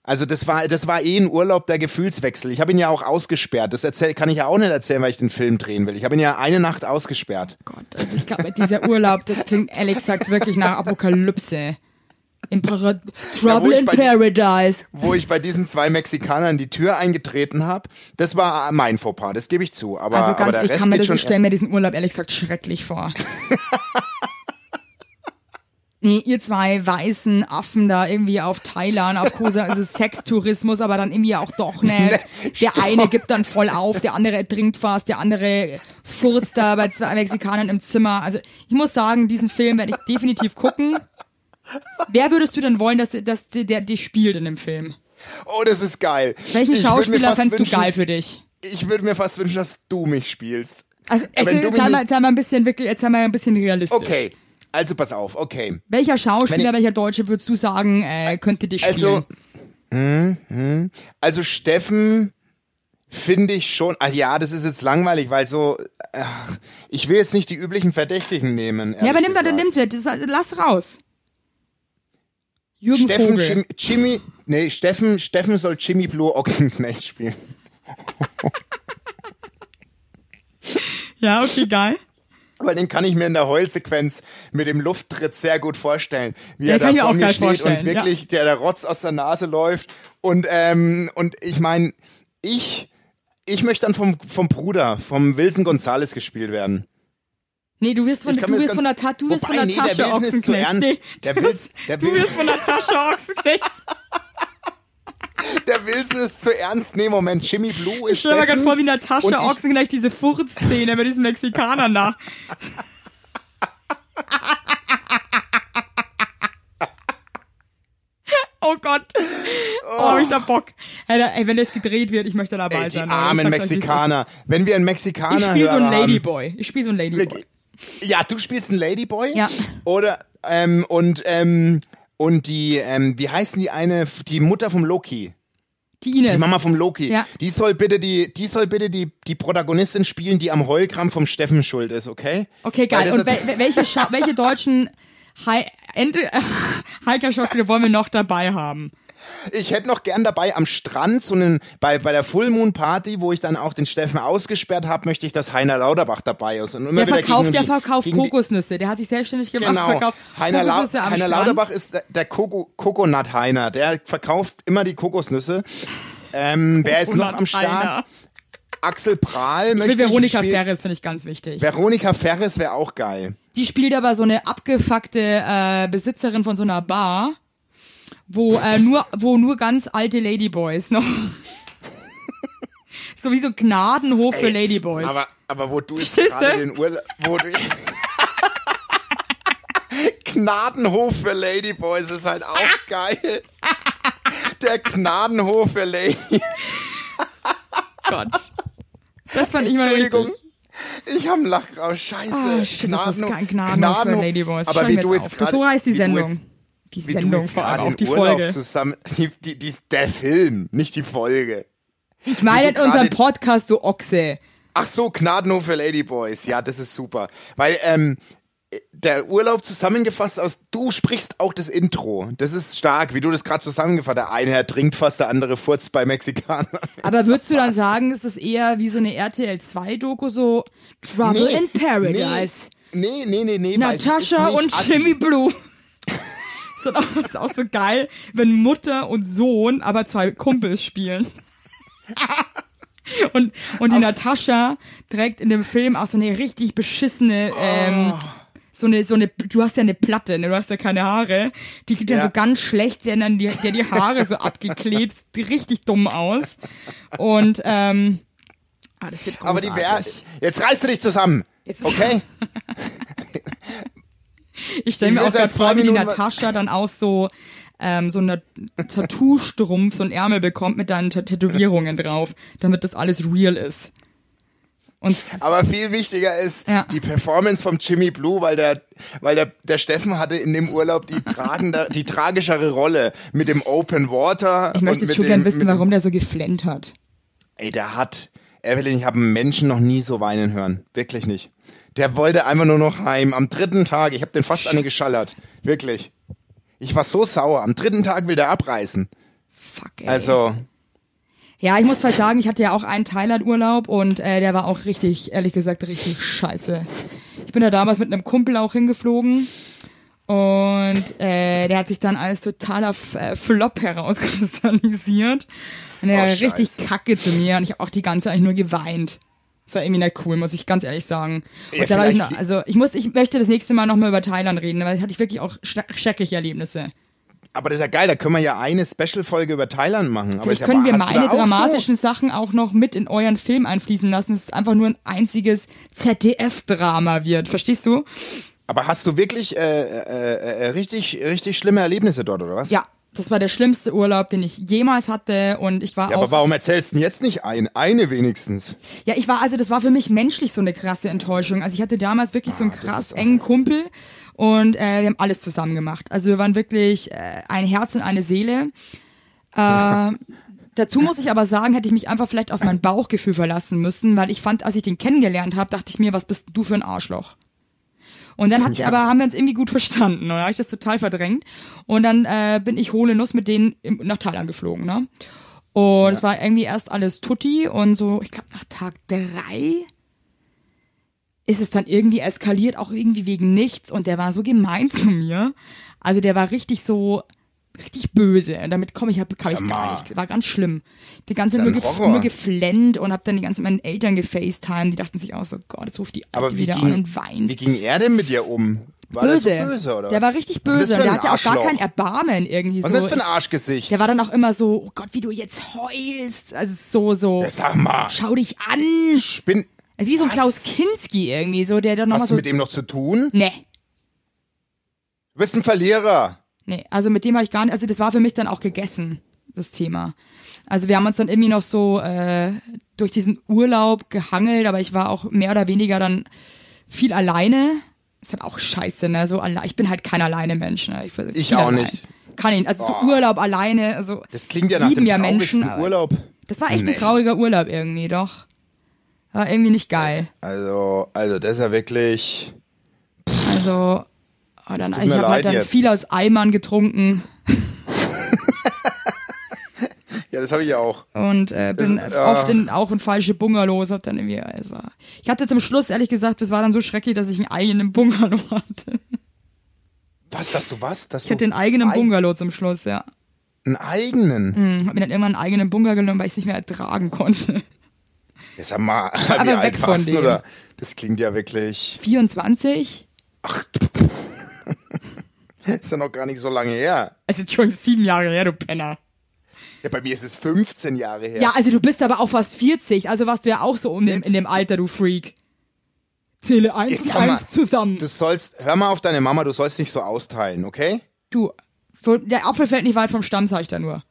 Also das war, das war eh ein Urlaub der Gefühlswechsel. Ich habe ihn ja auch ausgesperrt. Das erzähl, kann ich ja auch nicht erzählen, weil ich den Film drehen will. Ich habe ihn ja eine Nacht ausgesperrt. Gott, also ich glaube, dieser Urlaub, das klingt ehrlich gesagt wirklich nach Apokalypse. In Parad Trouble in Paradise. Wo ich bei diesen zwei Mexikanern die Tür eingetreten habe, das war mein Fauxpas, das gebe ich zu. Aber, Also aber ganz, der ich Rest kann mir das, ich stelle mir diesen Urlaub ehrlich gesagt schrecklich vor. <laughs> Nee, ihr zwei weißen Affen da irgendwie auf Thailand, auf Kosa, also Sextourismus, aber dann irgendwie auch doch nicht. Der eine gibt dann voll auf, der andere trinkt fast, der andere furzt da bei zwei Mexikanern im Zimmer. Also ich muss sagen, diesen Film werde ich definitiv gucken. Wer würdest du denn wollen, dass, dass der, dich spielt in dem Film? Oh, das ist geil. Welchen Ich Schauspieler fändest du geil für dich? Ich würde mir fast wünschen, dass du mich spielst. Also, also du jetzt mich sei mal, mal ein bisschen wirklich, jetzt sei mal ein bisschen realistisch. Okay, also pass auf, okay. Welcher Schauspieler, ich- welcher Deutsche würdest du sagen, äh, könnte dich spielen? Also, hm, hm. also Steffen finde ich schon, ah ja, das ist jetzt langweilig, weil so, ach, ich will jetzt nicht die üblichen Verdächtigen nehmen. ja, aber nimm da, gesagt. nimm das, das, lass raus. Jürgen Steffen, Vogel. Jim, Jimmy, nee, Steffen, Steffen soll Jimmy Blue Ochsenknecht <laughs> spielen. <laughs> Ja, okay, geil. Weil den kann ich mir in der Heulsequenz mit dem Lufttritt sehr gut vorstellen. Wie Ja, er da vor mir steht vorstellen, und wirklich der, der Rotz aus der Nase läuft. Und, ähm, und ich meine, ich, ich möchte dann vom, vom Bruder, vom Wilson Gonzales gespielt werden. Nee, du wirst von, du wirst von der, Ta du wirst von der nee, der Tasche zu Ochsenknecht. ernst. Nee, Der du wirst- der du wirst von der Tasche Ochsenknecht. <laughs> Der Wilson ist zu ernst. Nee, Moment, Jimmy Blue ist Ich stell mir gerade vor, wie in der Tasche Ochsenknecht diese Furzszene mit diesen Mexikanern da. <laughs> Oh Gott. Oh, hab ich da Bock. Ey, da- ey, wenn das gedreht wird, ich möchte dabei Ey, die sein. Armen sag's euch, Mexikaner. Wenn wir einen. Mexikaner Ich spiele so einen Ladyboy. Ich spiele so einen Ladyboy. Ja, du spielst einen Ladyboy? Ja. Oder, ähm, und, ähm, und die, ähm, wie heißen die eine, die Mutter vom Loki? Die Ines. Die Mama vom Loki. Ja. Die soll bitte die, die soll bitte die, die Protagonistin spielen, die am Heulkrampf vom Steffen schuld ist, okay? Okay, geil. Und wel- welche, Scha welche deutschen Hi Ente <laughs> Hiker-Schauspieler wollen wir noch dabei haben? Ich hätte noch gern dabei am Strand, so einen, bei, bei der Full Moon Party, wo ich dann auch den Steffen ausgesperrt habe, möchte ich, dass Heiner Lauterbach dabei ist. Und immer Der verkauft, der verkauft die, Kokosnüsse. Der hat sich selbstständig gemacht, Genau. verkauft Heiner, am Heiner. Lauterbach ist der, der Koko Coconut Heiner. Der verkauft immer die Kokosnüsse. Ähm, wer ist noch am Heiner. Start? Axel Prahl Ich möchte will Veronika Ferris, finde ich ganz wichtig. Veronika Ferris wäre auch geil. Die spielt aber so eine abgefuckte äh, Besitzerin von so einer Bar, wo äh, nur, wo nur ganz alte Ladyboys noch. so wie so Gnadenhof für Ladyboys. Aber, aber wo du jetzt gerade den Urlaub, wo du <laughs> Gnadenhof für Ladyboys ist halt auch <laughs> geil. Der Gnadenhof für Lady. Gott. Das fand ich mal Entschuldigung. richtig. Ich hab einen Lachrausch. Scheiße. Ah, shit, das ist Gnadenhof- kein Gnadenhof für. Ladyboys. Aber wie du jetzt jetzt gerade. So heißt die Sendung. Die Wie du Sendung jetzt vor allem gerade auch die Urlaub Folge. zusammen. <laughs> Die, die, die, der Film, nicht die Folge. Ich meine in unserem Podcast, du Ochse. Ach so, Gnadenhof für Ladyboys. Ja, das ist super. Weil, ähm, der Urlaub zusammengefasst aus, du sprichst auch das Intro. Das ist stark, wie du das gerade zusammengefasst hast. Der eine trinkt fast, der andere furzt bei Mexikanern. <laughs> Aber würdest du dann sagen, ist das eher wie so eine RTL 2 Doku, so Trouble Nee, in Paradise? Nee, nee, nee, nee. Natascha und. Jimmy Blue. <laughs> ist, dann auch, ist auch so geil, wenn Mutter und Sohn aber zwei Kumpels spielen. und, und die Natascha trägt in dem Film auch so eine richtig beschissene, ähm, Oh. so eine, so eine, du hast ja eine Platte, ne? du hast ja keine Haare. Die geht dann Ja. so ganz schlecht, werden dann die, der die Haare so abgeklebt, richtig dumm aus. Und, ähm, ah, das wird großartig. Aber die wär, jetzt reißt du dich zusammen. Jetzt- Okay? <laughs> <laughs> Ich stelle mir auch gerade vor, wie die Natascha dann auch so ähm, so eine Tattoo-Strumpf, so ein Ärmel bekommt mit deinen Tä- Tätowierungen drauf, damit das alles real ist. Und Aber viel wichtiger ist Ja. die Performance vom Jimmy Blue, weil der, weil der, der Steffen hatte in dem Urlaub die tragende, die tragischere Rolle mit dem Open Water. ich möchte schon gerne wissen, warum der so geflennt hat. Ey, der hat, Evelyn, ich habe einen Menschen noch nie so weinen hören. Wirklich nicht. Der wollte einfach nur noch heim. Am dritten Tag, ich habe den fast eine geschallert. Wirklich. Ich war so sauer. Am dritten Tag will der abreißen. Fuck, ey. Also, Ja, ich muss halt sagen, ich hatte ja auch einen Thailand-Urlaub und äh, der war auch richtig, ehrlich gesagt, richtig scheiße. Ich bin da damals mit einem Kumpel auch hingeflogen und äh, der hat sich dann als totaler F äh, Flop herauskristallisiert. Und er Oh, war richtig Scheiße. kacke zu mir und ich habe auch die ganze Zeit eigentlich nur geweint. Das war irgendwie nicht cool, muss ich ganz ehrlich sagen. Ja, ich noch, also ich muss, ich möchte das nächste Mal nochmal über Thailand reden, weil ich hatte wirklich auch schre- schreckliche Erlebnisse. aber das ist ja geil. Da können wir ja eine Special-Folge über Thailand machen. Aber Vielleicht ist ja- können wir meine dramatischen Sachen auch noch mit in euren Film einfließen lassen, dass es einfach nur ein einziges ZDF-Drama wird. Verstehst du? So. Aber hast du wirklich äh, äh, äh, richtig, richtig schlimme Erlebnisse dort, oder was? Ja, das war der schlimmste Urlaub, den ich jemals hatte und ich war Ja, auch. aber warum erzählst du denn jetzt nicht ein? Eine wenigstens. Ja, ich war also, das war für mich menschlich so eine krasse Enttäuschung. Also ich hatte damals wirklich so einen Ah, krass engen Kumpel und äh, wir haben alles zusammen gemacht. Also wir waren wirklich äh, ein Herz und eine Seele. Äh, <laughs> dazu muss ich aber sagen, hätte ich mich einfach vielleicht auf mein Bauchgefühl verlassen müssen, weil ich fand, als ich den kennengelernt habe, dachte ich mir, was bist du für ein Arschloch? Und dann hat, <laughs> aber haben wir uns irgendwie gut verstanden. Und dann habe ich das total verdrängt. Und dann äh, bin ich hohle Nuss mit denen im, nach Thailand geflogen, ne? Und es war irgendwie erst alles tutti und so, ich glaube nach Tag drei ist es dann irgendwie eskaliert, auch irgendwie wegen nichts. Und der war so gemein <laughs> zu mir. Also der war richtig so, richtig böse. Und damit komme ich, kam ich gar nicht. War ganz schlimm. Die ganze Zeit nur, gef nur geflennt und hab dann die ganze Zeit meinen Eltern gefacetime. Die dachten sich auch so, Gott, jetzt ruft die Alte wie wieder ging, an und weint. wie ging er denn mit dir um? War böse. Der so böse oder der was? war richtig Was böse. Und der hatte auch gar kein Erbarmen irgendwie Was so. ist das für ein Ich- Arschgesicht? der war dann auch immer so, oh Gott, wie du jetzt heulst. Also so, so, Ja, sag mal, schau dich an. spinn. Also wie so ein Was? Klaus Kinski irgendwie, so, der dann nochmal Hast du so, mit ihm noch zu tun? nee, Du bist ein Verlierer. Nee, also mit dem habe ich gar nicht, also das war für mich dann auch gegessen, das Thema. Also wir haben uns dann irgendwie noch so äh, durch diesen Urlaub gehangelt, aber ich war auch mehr oder weniger dann viel alleine. Ist halt auch scheiße, ne? So alle, ich bin halt kein alleine Mensch, ne? Ich, Ich auch allein. nicht. Kann ich, also so Urlaub alleine, also Das klingt ja nach dem ja Menschen. Urlaub. Das war echt Nee. ein trauriger Urlaub irgendwie, doch. War irgendwie nicht geil. Also, also das ist ja wirklich. Also, oh, dann, tut ich habe halt dann jetzt. viel aus Eimern getrunken <laughs> Ja, das habe ich ja auch. und äh, bin ah. oft in, auch in falsche Bungalows. Hab dann irgendwie, es war, ich hatte zum Schluss ehrlich gesagt, das war dann so schrecklich, dass ich einen eigenen Bungalow <laughs> hatte. Was, dass du was? Dass Ich hatte einen eigenen Ei- Bungalow zum Schluss, ja. Einen eigenen? Hm, hab mir dann irgendwann einen eigenen Bungalow genommen, weil ich es nicht mehr ertragen konnte. Jetzt sag mal, Aber wie alt weg von warst dem. oder? Das klingt ja wirklich. 24? Ach, <laughs> ist ja noch gar nicht so lange her. Also schon sieben Jahre her, du Penner. Ja, bei mir ist es 15 Jahre her. Ja, also du bist aber auch fast 40, also warst du ja auch so um Jetzt- in dem Alter, du Freak. Zähle eins und eins zusammen. Du sollst, hör mal auf deine Mama, du sollst nicht so austeilen, okay? Du, der Apfel fällt nicht weit vom Stamm, sag ich da nur.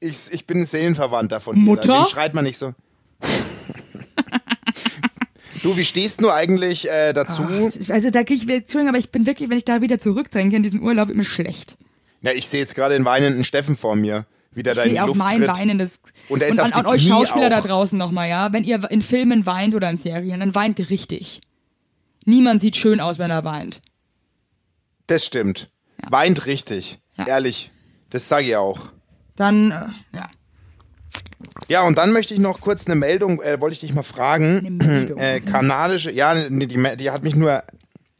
Ich, ich bin ein Seelenverwandter von dir. Mutter? Schreit man nicht so. Du, wie stehst du eigentlich äh, dazu? Also da krieg ich, Entschuldigung, aber ich bin wirklich, wenn ich da wieder zurückdenke in diesen Urlaub, immer schlecht. Ja, ich sehe jetzt gerade den weinenden Steffen vor mir. Wie der Ich da sehe auch Luft mein tritt. weinendes. Und er ist und auf an, die an euch Knie Schauspieler da auch. draußen nochmal, ja. Wenn ihr in Filmen weint oder in Serien, dann weint richtig. Niemand sieht schön aus, wenn er weint. Das stimmt. Weint richtig. Ja. Ehrlich. Das sage ich auch. Dann, äh, ja. Ja, und dann möchte ich noch kurz eine Meldung, äh, wollte ich dich mal fragen. <clears throat> Äh, kanadische, ja, die, Me- die hat mich nur,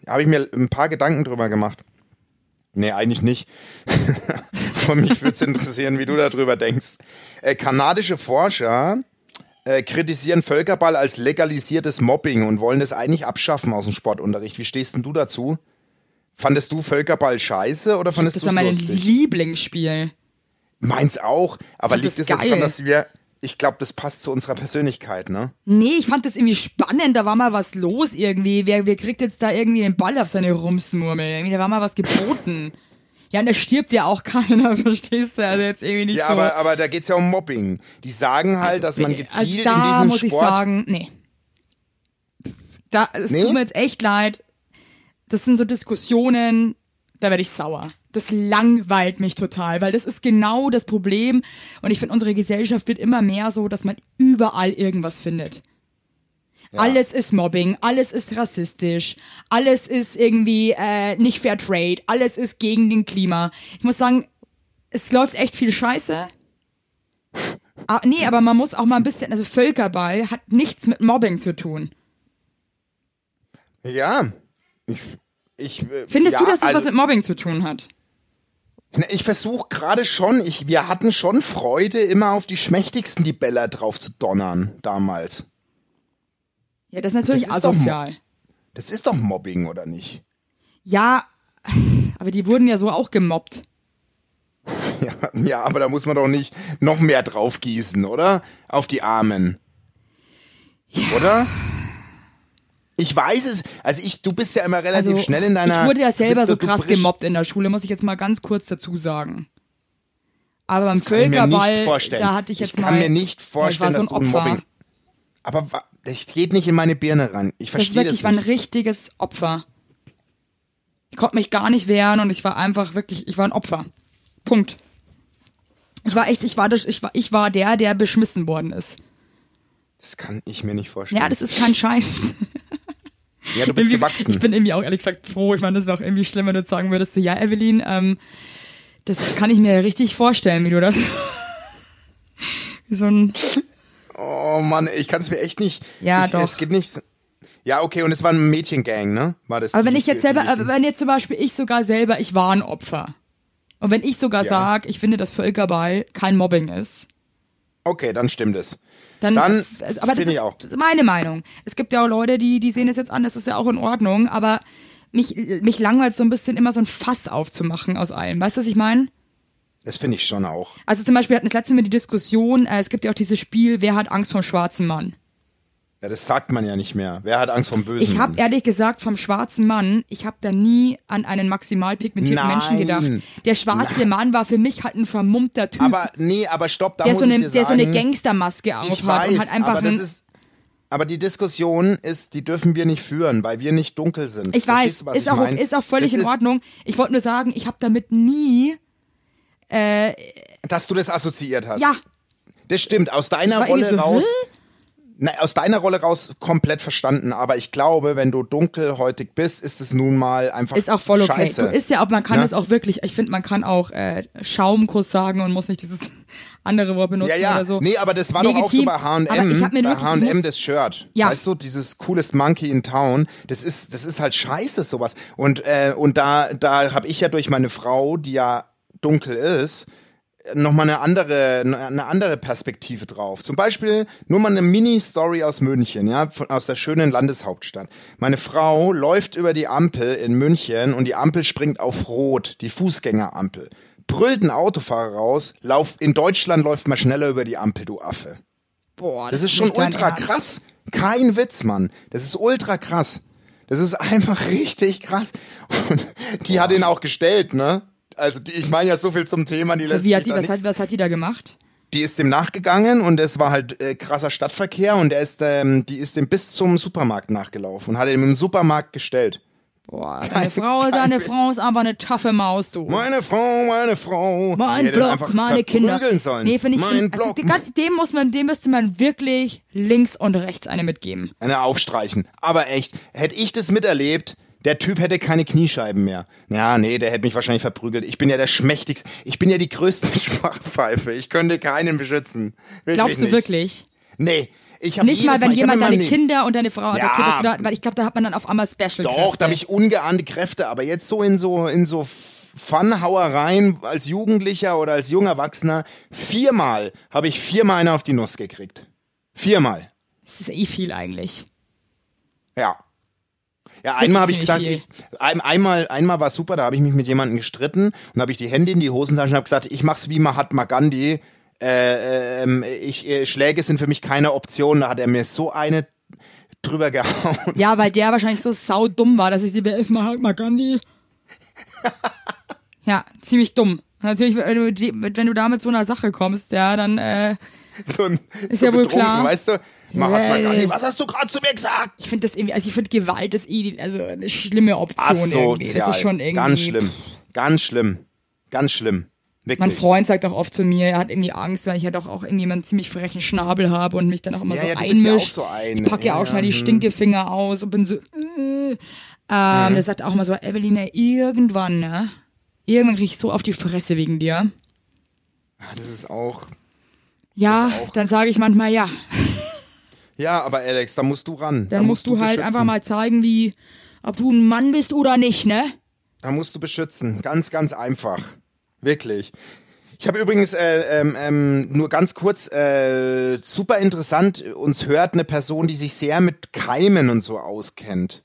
habe ich mir ein paar Gedanken drüber gemacht. Nee, eigentlich nicht. <laughs> Aber mich würde es interessieren, wie du darüber denkst. Äh, kanadische Forscher äh, kritisieren Völkerball als legalisiertes Mobbing und wollen das eigentlich abschaffen aus dem Sportunterricht. Wie stehst denn du dazu? Fandest du Völkerball scheiße oder fandest Das du war es mein lustig? Lieblingsspiel. Meins auch, aber Ich liegt es daran, dass wir, ich glaube, das passt zu unserer Persönlichkeit, ne? Nee, ich fand das irgendwie spannend, da war mal was los irgendwie. Wer, wer kriegt jetzt da irgendwie den Ball auf seine Rumsmurmel? Da war mal was geboten. Ja, und da stirbt ja auch <laughs> keiner, verstehst du? Also jetzt irgendwie nicht Ja, so. aber, aber da geht's ja um Mobbing. Die sagen halt, dass man also gezielt da in diesem muss ich Sport. sagen, nee. Da, es Nee? tut mir jetzt echt leid. Das sind so Diskussionen, da werde ich sauer. Das langweilt mich total, weil das ist genau das Problem. Und ich finde, unsere Gesellschaft wird immer mehr so, dass man überall irgendwas findet. Alles ist Mobbing, alles ist rassistisch, alles ist irgendwie äh, nicht Fair Trade, alles ist gegen den Klima. Ich muss sagen, es läuft echt viel Scheiße. Ah, nee, aber man muss auch mal ein bisschen, also Völkerball hat nichts mit Mobbing zu tun. Ja. Ich, ich, äh, Findest ja, du, dass das also, was mit Mobbing zu tun hat? Ich versuche gerade schon, ich, wir hatten schon Freude, immer auf die Schmächtigsten die Bälle drauf zu donnern, damals. Ja, das ist natürlich Das ist doch asozial. Das ist doch Mobbing, oder nicht? Ja, aber die wurden ja so auch gemobbt. <laughs> Ja, ja, aber da muss man doch nicht noch mehr drauf gießen, oder? Auf die Armen. Oder? Ich weiß es, also ich, du bist ja immer relativ Also, schnell in deiner. ich wurde ja selber so krass gemobbt in der Schule, muss ich jetzt mal ganz kurz dazu sagen. Aber beim Das ich Völkerball, da hatte ich jetzt ich mal. kann mir nicht vorstellen, ich war dass so du ein. Mobbing. Aber das geht nicht in meine Birne ran. Ich Das verstehe wirklich, das, ich war ein richtiges Opfer. Ich konnte mich gar nicht wehren und ich war einfach wirklich, ich war ein Opfer. Punkt. Ich war echt, ich war, das, ich war, ich war der, der beschmissen worden ist. Das kann ich mir nicht vorstellen. Ja, das ist kein Scheiß. ja du bist gewachsen. Ich bin irgendwie auch ehrlich gesagt froh. Ich meine, das wäre auch irgendwie schlimm, wenn du jetzt sagen würdest, so, ja, Evelyn, ähm, das kann ich mir richtig vorstellen, wie du das. <laughs> wie so ein. oh Mann, ich kann es mir echt nicht. Ja, ich, doch. Es geht nicht. Ja, okay, und es war ein Mädchengang, ne? War das? Aber wenn ich jetzt selber, die- wenn jetzt zum Beispiel ich sogar selber, ich war ein Opfer. Und wenn ich sogar Ja. sag, ich finde, dass Völkerball kein Mobbing ist, Okay, dann stimmt es. Dann, Dann aber das finde ist, ich auch. meine Meinung. Es gibt ja auch Leute, die, die sehen es jetzt an, das ist ja auch in Ordnung, aber mich, mich langweilt so ein bisschen immer so ein Fass aufzumachen aus allem. Weißt du, was ich meine? Das finde ich schon auch. Also zum Beispiel hatten wir das letzte Mal die Diskussion, äh, es gibt ja auch dieses Spiel, wer hat Angst vor dem schwarzen Mann? Ja, das sagt man ja nicht mehr. Wer hat Angst vom Bösen? Ich habe ehrlich gesagt vom schwarzen Mann, ich habe da nie an einen maximal pigmentierten Nein. Menschen gedacht. Der schwarze Mann war für mich halt ein vermummter Typ, Aber nee, aber stopp, da der, muss so eine, ich dir der so sagen, eine Gangstermaske auf ich hat weiß, und halt einfach aber ein, ist aber die Diskussion ist, die dürfen wir nicht führen, weil wir nicht dunkel sind. Ich weiß, du, ist, ich auch, mein? ist auch völlig Es in Ordnung. Ich wollte nur sagen, ich habe damit nie, Dass du das assoziiert hast. ja, Das stimmt, aus deiner Rolle so, raus. hä? Nein, aus deiner Rolle raus komplett verstanden, aber ich glaube, wenn du dunkelhäutig bist, ist es nun mal einfach ist auch voll okay. scheiße. Du ist ja auch, man kann es auch wirklich, ich finde, man kann auch äh, Schaumkuss sagen und muss nicht dieses <laughs> andere Wort benutzen ja, ja, oder so. nee, aber das war doch auch so Legitim, bei H&M, bei H&M das Shirt. Ja. Weißt du, dieses coolest Monkey in Town, das ist, das ist halt scheiße sowas. Und, äh, und da, da habe ich ja durch meine Frau, die ja dunkel ist, nochmal eine andere, eine andere Perspektive drauf. Zum Beispiel nur mal eine Mini-Story aus München, ja, von, aus der schönen Landeshauptstadt. Meine Frau läuft über die Ampel in München und die Ampel springt auf Rot, die Fußgängerampel. Brüllt ein Autofahrer raus, lauf, in Deutschland läuft man schneller über die Ampel, du Affe. Boah, Das ist schon ultra krass. Kein Witz, Mann. Das ist ultra krass. Das ist <laughs> einfach richtig krass. Und die hat ihn auch gestellt, ne? Also die, ich meine ja so viel zum Thema, die lässt Wie hat die, was, hat, was hat die da gemacht? die ist dem nachgegangen und es war halt äh, krasser Stadtverkehr und er ist, ähm, die ist ihm bis zum Supermarkt nachgelaufen und hat ihn im Supermarkt gestellt. Boah, Kein- deine Frau, kein deine Witz. Frau ist einfach eine taffe Maus, du. Meine Frau, meine Frau. Mein Block, meine Kinder. Sollen. Nee, finde ich, mein also Block. die ganze, dem muss man, dem müsste man wirklich links und rechts eine mitgeben. eine aufstreichen. Aber echt, hätte ich das miterlebt, der Typ hätte keine Kniescheiben mehr. Ja, nee, der hätte mich wahrscheinlich verprügelt. Ich bin ja der schmächtigste, ich bin ja die größte <laughs> Schwachpfeife. Ich könnte keinen beschützen. Wirklich Glaubst du nicht. wirklich? Nee, ich habe Nicht mal, wenn in jemand deine Kinder und deine Frau, Ja. dass du da, weil ich glaube, da hat man dann auf einmal Special. Doch, da habe ich ungeahnte Kräfte, aber jetzt so in so in so Fun-Hauereien als Jugendlicher oder als junger Erwachsener, viermal habe ich viermal eine auf die Nuss gekriegt. Viermal. Das ist eh viel eigentlich. Ja. Ja, ist einmal habe ich gesagt, ich, ein, einmal, einmal war super, da habe ich mich mit jemandem gestritten und habe ich die Hände in die Hosentasche und habe gesagt, ich mach's wie Mahatma Gandhi. Äh, ähm, ich, äh, Schläge sind für mich keine Option. Da hat er mir so eine drüber gehauen. Ja, weil der wahrscheinlich so saudumm war, dass ich sie, wer ist Mahatma Gandhi? <laughs> ja, ziemlich dumm. Natürlich, wenn du, die- wenn du da mit so einer Sache kommst, ja, dann, äh, So ein, Ist so ja wohl klar. weißt du? Mahatma Äh. Gandhi, was hast du gerade zu mir gesagt? ich finde das irgendwie, also ich finde Gewalt ist eh, also eine schlimme Option irgendwie. Das Asozial. ist schon irgendwie. Ganz schlimm. Ganz schlimm. Ganz schlimm. Wirklich. Mein Freund sagt auch oft zu mir, er hat irgendwie Angst, weil ich ja doch auch irgendwie einen ziemlich frechen Schnabel habe und mich dann auch immer Ja, so ja, bist ja so ein. ich packe ja, Ja, auch schnell die ja, hm. Stinkefinger aus und bin so, äh. Ähm, Der sagt auch immer so, Eveline, irgendwann, ne? Irgendwann krieg ich so auf die Fresse wegen dir. Ah, Das ist auch. Ja, ist auch- dann sage ich manchmal ja. Ja, aber Alex, da musst du ran. Dann da musst du halt beschützen. einfach mal zeigen, wie, ob du ein Mann bist oder nicht, ne? Da musst du beschützen. Ganz, ganz einfach. Wirklich. Ich habe übrigens äh, ähm, ähm, nur ganz kurz, äh, super interessant, uns hört eine Person, die sich sehr mit Keimen und so auskennt.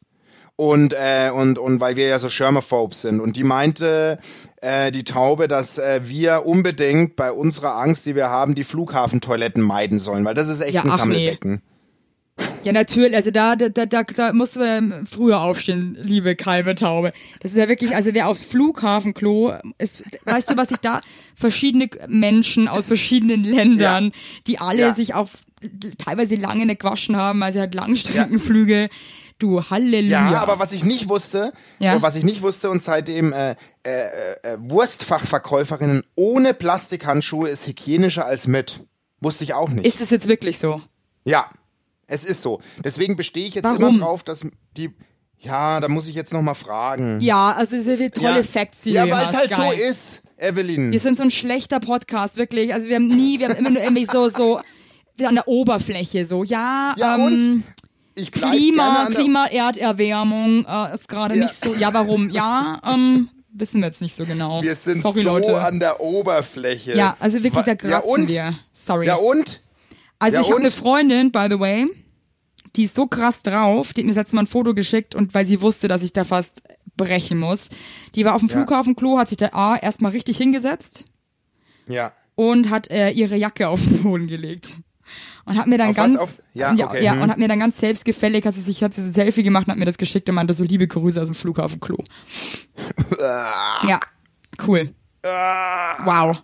Und, äh, und, und weil wir ja so Schermophobes sind. Und die meinte, äh, die Taube, dass äh, wir unbedingt bei unserer Angst, die wir haben, die Flughafentoiletten meiden sollen, weil das ist echt Ja, ein ach nee. Ja, natürlich, also da, da, da, da, musst du ähm, früher aufstehen, liebe Kalbe Taube. Das ist ja wirklich, also wer aufs Flughafenklo ist, weißt du, was ich da, verschiedene Menschen aus verschiedenen Ländern, die alle Ja. sich auf teilweise lange nicht gewaschen haben, also halt Langstreckenflüge, du Halleluja. Ja, aber was ich nicht wusste, Ja. und was ich nicht wusste und seitdem äh, äh, äh, Wurstfachverkäuferinnen ohne Plastikhandschuhe ist hygienischer als mit. Wusste ich auch nicht. Ist es jetzt wirklich so? ja, es ist so. Deswegen bestehe ich jetzt Warum? immer drauf, dass die. Ja, da muss ich jetzt noch mal fragen. Ja, also sind tolle ja. Facts, die Ja, hier weil es halt geil. so ist, Evelyn. Wir sind so ein schlechter Podcast, wirklich. Also wir haben nie, wir haben immer nur irgendwie so, so an der Oberfläche so. Ja, Ja, ähm, und? Ich Klima, Klima, Erderwärmung äh, ist gerade Ja. nicht so. Ja, warum? Ja, ähm, wissen wir jetzt nicht so genau. Wir sind Sorry, so Leute. an der Oberfläche. ja, also wirklich, da ja, kratzen und? wir. Sorry. Ja und? also ja, ich habe eine Freundin, by the way, die ist so krass drauf, die hat mir jetzt mal ein Foto geschickt und weil sie wusste, dass ich da fast brechen muss. Die war auf dem Ja. Flughafenklo, hat sich da A erstmal richtig hingesetzt Ja. und hat äh, ihre Jacke auf den Boden gelegt. Und hat mir dann Auf ganz, Auf- ja, ja, okay, ja hm. und hat mir dann ganz selbstgefällig, hat sie sich, hat sie ein Selfie gemacht und hat mir das geschickt und meinte so, liebe Grüße aus dem Flughafenklo. <laughs> ja, cool. Wow.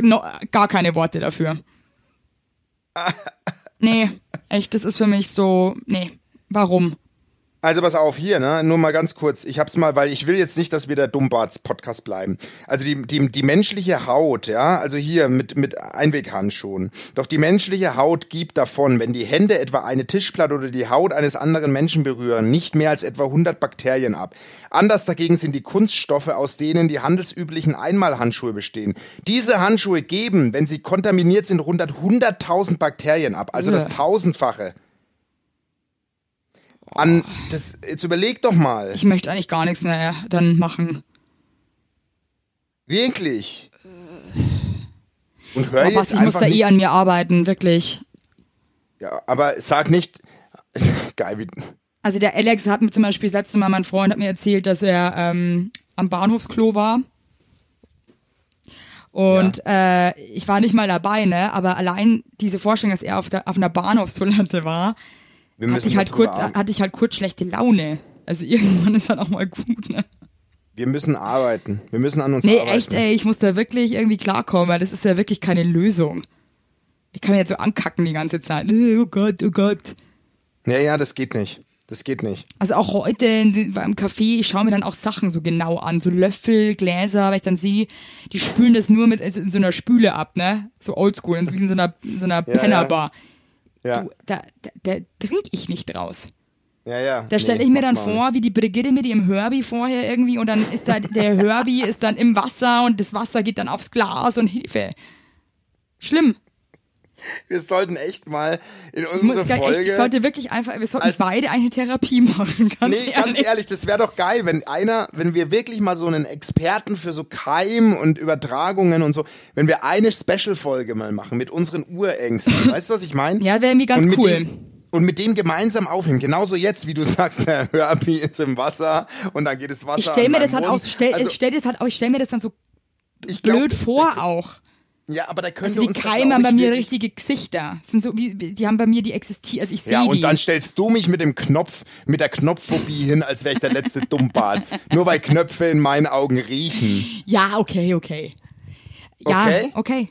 No, gar keine Worte dafür. <laughs> Nee, echt, das ist für mich so, nee, warum? Also pass auf, hier, ne, nur mal ganz kurz. Ich hab's mal, weil ich will jetzt nicht, dass wir der Dummbarts-Podcast bleiben. Also die, die, die menschliche Haut, ja, also hier mit, mit Einweghandschuhen. Doch die menschliche Haut gibt davon, wenn die Hände etwa eine Tischplatte oder die Haut eines anderen Menschen berühren, nicht mehr als etwa 100 Bakterien ab. Anders dagegen sind die Kunststoffe, aus denen die handelsüblichen Einmalhandschuhe bestehen. Diese Handschuhe geben, wenn sie kontaminiert sind, rund 100.000 Bakterien ab, also das Ugh. Tausendfache. An, das, jetzt überleg doch mal. Ich möchte eigentlich gar nichts mehr dann machen. Wirklich. Und hör Aber jetzt was, ich muss einfach da nicht, eh an mir arbeiten, wirklich. ja, aber sag nicht, <laughs> geil, wie, Also der Alex hat mir zum Beispiel, das letzte Mal mein Freund hat mir erzählt, dass er ähm, am Bahnhofsklo war. Und äh, ich war nicht mal dabei, ne? Aber allein diese Vorstellung, dass er auf, der, auf einer Bahnhofstoilette war, wir hatte ich, halt kurz, hatte ich halt kurz schlechte Laune. Also irgendwann ist dann auch mal gut, ne? wir müssen arbeiten. Wir müssen an uns Nee, arbeiten. echt, ey, ich muss da wirklich irgendwie klarkommen, weil das ist ja wirklich keine Lösung. Ich kann mir jetzt so ankacken die ganze Zeit. Äh, Oh Gott, oh Gott. Ja, ja, das geht nicht. Das geht nicht. Also auch heute beim Café, ich schaue mir dann auch Sachen so genau an, so Löffel, Gläser, weil ich dann sehe, die spülen das nur mit also in so einer Spüle ab, ne? So oldschool, in so, in so einer, in so einer Ja, Pennerbar. Ja, Du, da, da, da trinke ich nicht draus. ja, ja. Da stelle ich mir dann vor, wie die Brigitte mit ihrem Herbie vorher irgendwie und dann ist da der <laughs> Herbie ist dann im Wasser und das Wasser geht dann aufs Glas und Hilfe. Schlimm. Wir sollten echt mal in Ich, unsere muss, gar- echt, Folge. ich sollte wirklich einfach, wir sollten als- beide eine Therapie machen. Ganz Nee, ehrlich. ganz ehrlich, das wäre doch geil, wenn einer, wenn wir wirklich mal so einen Experten für so Keim und Übertragungen und so, wenn wir eine Special-Folge mal machen mit unseren Urängsten. <laughs> weißt du, was ich meine? Ja, wäre irgendwie ganz cool. Dem, und mit dem gemeinsam aufnehmen. Genauso jetzt, wie du sagst, der Herbie ist im Wasser und dann geht das Wasser Ich stell mir das halt stell, also, ich stell das halt, auch- ich stell mir das dann so ich glaub, blöd vor auch. Ja, aber da könnte Also die Keime haben bei mir richtige Gesichter. Sind so wie, die haben bei mir die existieren, also ich sehe Ja, die. und dann stellst du mich mit dem Knopf, mit der Knopfphobie hin, als wäre ich der letzte Dummbarts. <laughs> Nur weil Knöpfe in meinen Augen riechen. ja, okay, okay. Ja, Okay? okay.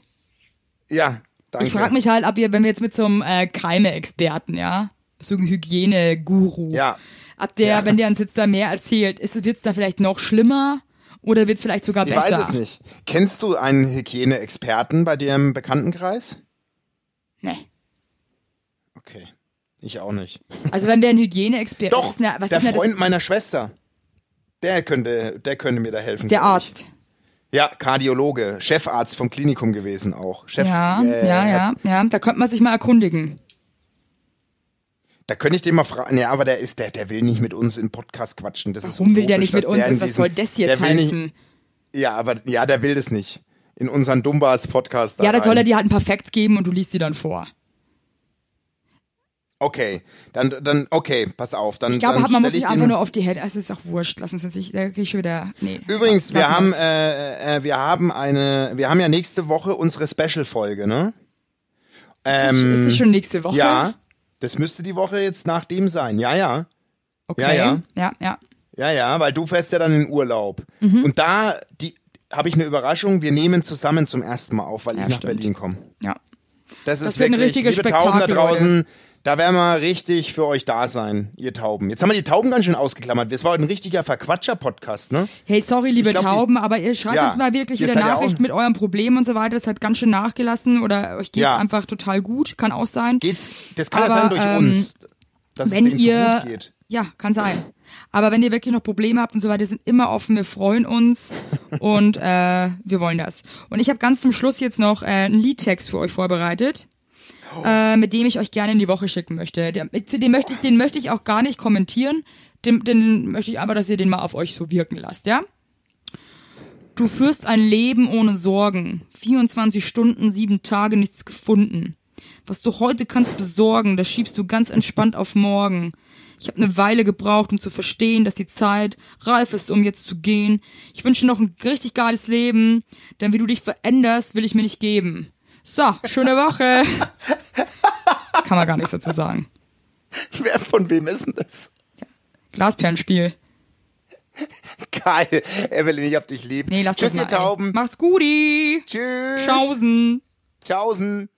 Ja, danke. Ich frage mich halt, ob ihr, wenn wir jetzt mit so einem äh, Keime-Experten, ja, so einem Hygiene-Guru, Ja. ob der, Ja. wenn der uns jetzt da mehr erzählt, ist es jetzt da vielleicht noch schlimmer oder wird es vielleicht sogar Ich besser? weiß es nicht. Kennst du einen Hygieneexperten bei dir im Bekanntenkreis? Nee. Okay. Ich auch nicht. Also wenn wir ein Hygieneexperten, Doch, was der Freund das? meiner Schwester. Der könnte, der könnte mir da helfen. Der ich. Arzt. Ja, Kardiologe, Chefarzt vom Klinikum gewesen auch. Chef, Ja, äh, ja, ja, ja. Da könnte man sich mal erkundigen. Da könnte ich den mal fragen. Ja, aber der ist, der, der will nicht mit uns in Podcast quatschen. Das ist Warum will der nicht mit uns? der in Was diesen- soll das jetzt will nicht- heißen? Ja, aber ja, der will das nicht. In unseren Dumbars Podcast. Ja, da soll er dir halt ein paar Facts geben und du liest sie dann vor. Okay, dann, dann, okay, pass auf. Dann, Ich glaube, dann man muss sich einfach nur auf die Hände. Es ist auch wurscht. Lassen Sie sich, da krieg ich schon wieder. Nee. Übrigens, wir haben, äh, äh, wir haben eine, wir haben ja nächste Woche unsere Special-Folge, ne? Ähm, ist es schon nächste Woche? Ja, das müsste die Woche jetzt nach dem sein. Ja, ja, Okay. ja, ja. Ja, ja. ja, ja, weil du fährst ja dann in Urlaub. Mhm. Und da, die, habe ich eine Überraschung. Wir nehmen zusammen zum ersten Mal auf, weil Ja, ich nach stimmt. Berlin komme. ja. Das ist Das ein wirklich, richtiges liebe Tauben da Spektakel, draußen, da werden wir richtig für euch da sein, ihr Tauben. Jetzt haben wir die Tauben ganz schön ausgeklammert. Das war heute ein richtiger Verquatscher-Podcast, ne? Hey, sorry, liebe glaub, Tauben, aber ihr schreibt Ja, uns mal wirklich wieder ja Nachrichten mit eurem Problem und so weiter. Das hat ganz schön nachgelassen oder euch geht's Ja. einfach total gut. Kann auch sein. Geht's, das kann ja Aber, sein durch ähm, uns, dass wenn es denen ihr, so gut geht. ja, kann sein. Aber wenn ihr wirklich noch Probleme habt und so weiter, sind immer offen. Wir freuen uns und <laughs> äh, wir wollen das. Und ich habe ganz zum Schluss jetzt noch äh, einen Liedtext für euch vorbereitet, äh, mit dem ich euch gerne in die Woche schicken möchte. Der, zu dem möchte ich, den möchte ich auch gar nicht kommentieren. Den, den möchte ich aber, dass ihr den mal auf euch so wirken lasst, ja? Du führst ein Leben ohne Sorgen. 24 Stunden, sieben Tage, nichts gefunden. Was du heute kannst besorgen, das schiebst du ganz entspannt auf morgen. Ich habe eine Weile gebraucht, um zu verstehen, dass die Zeit reif ist, um jetzt zu gehen. Ich wünsche noch ein richtig geiles Leben, denn wie du dich veränderst, will ich mir nicht geben. So, schöne Woche. kann man gar nichts dazu sagen. Wer von wem ist denn das? Glasperlenspiel. Geil. Evelyn, ich hab dich lieb. Nee, lass Tschüss, das mal. ihr Tauben. Ey. Macht's guti. Tschüss. Tschaußen. Tschaußen.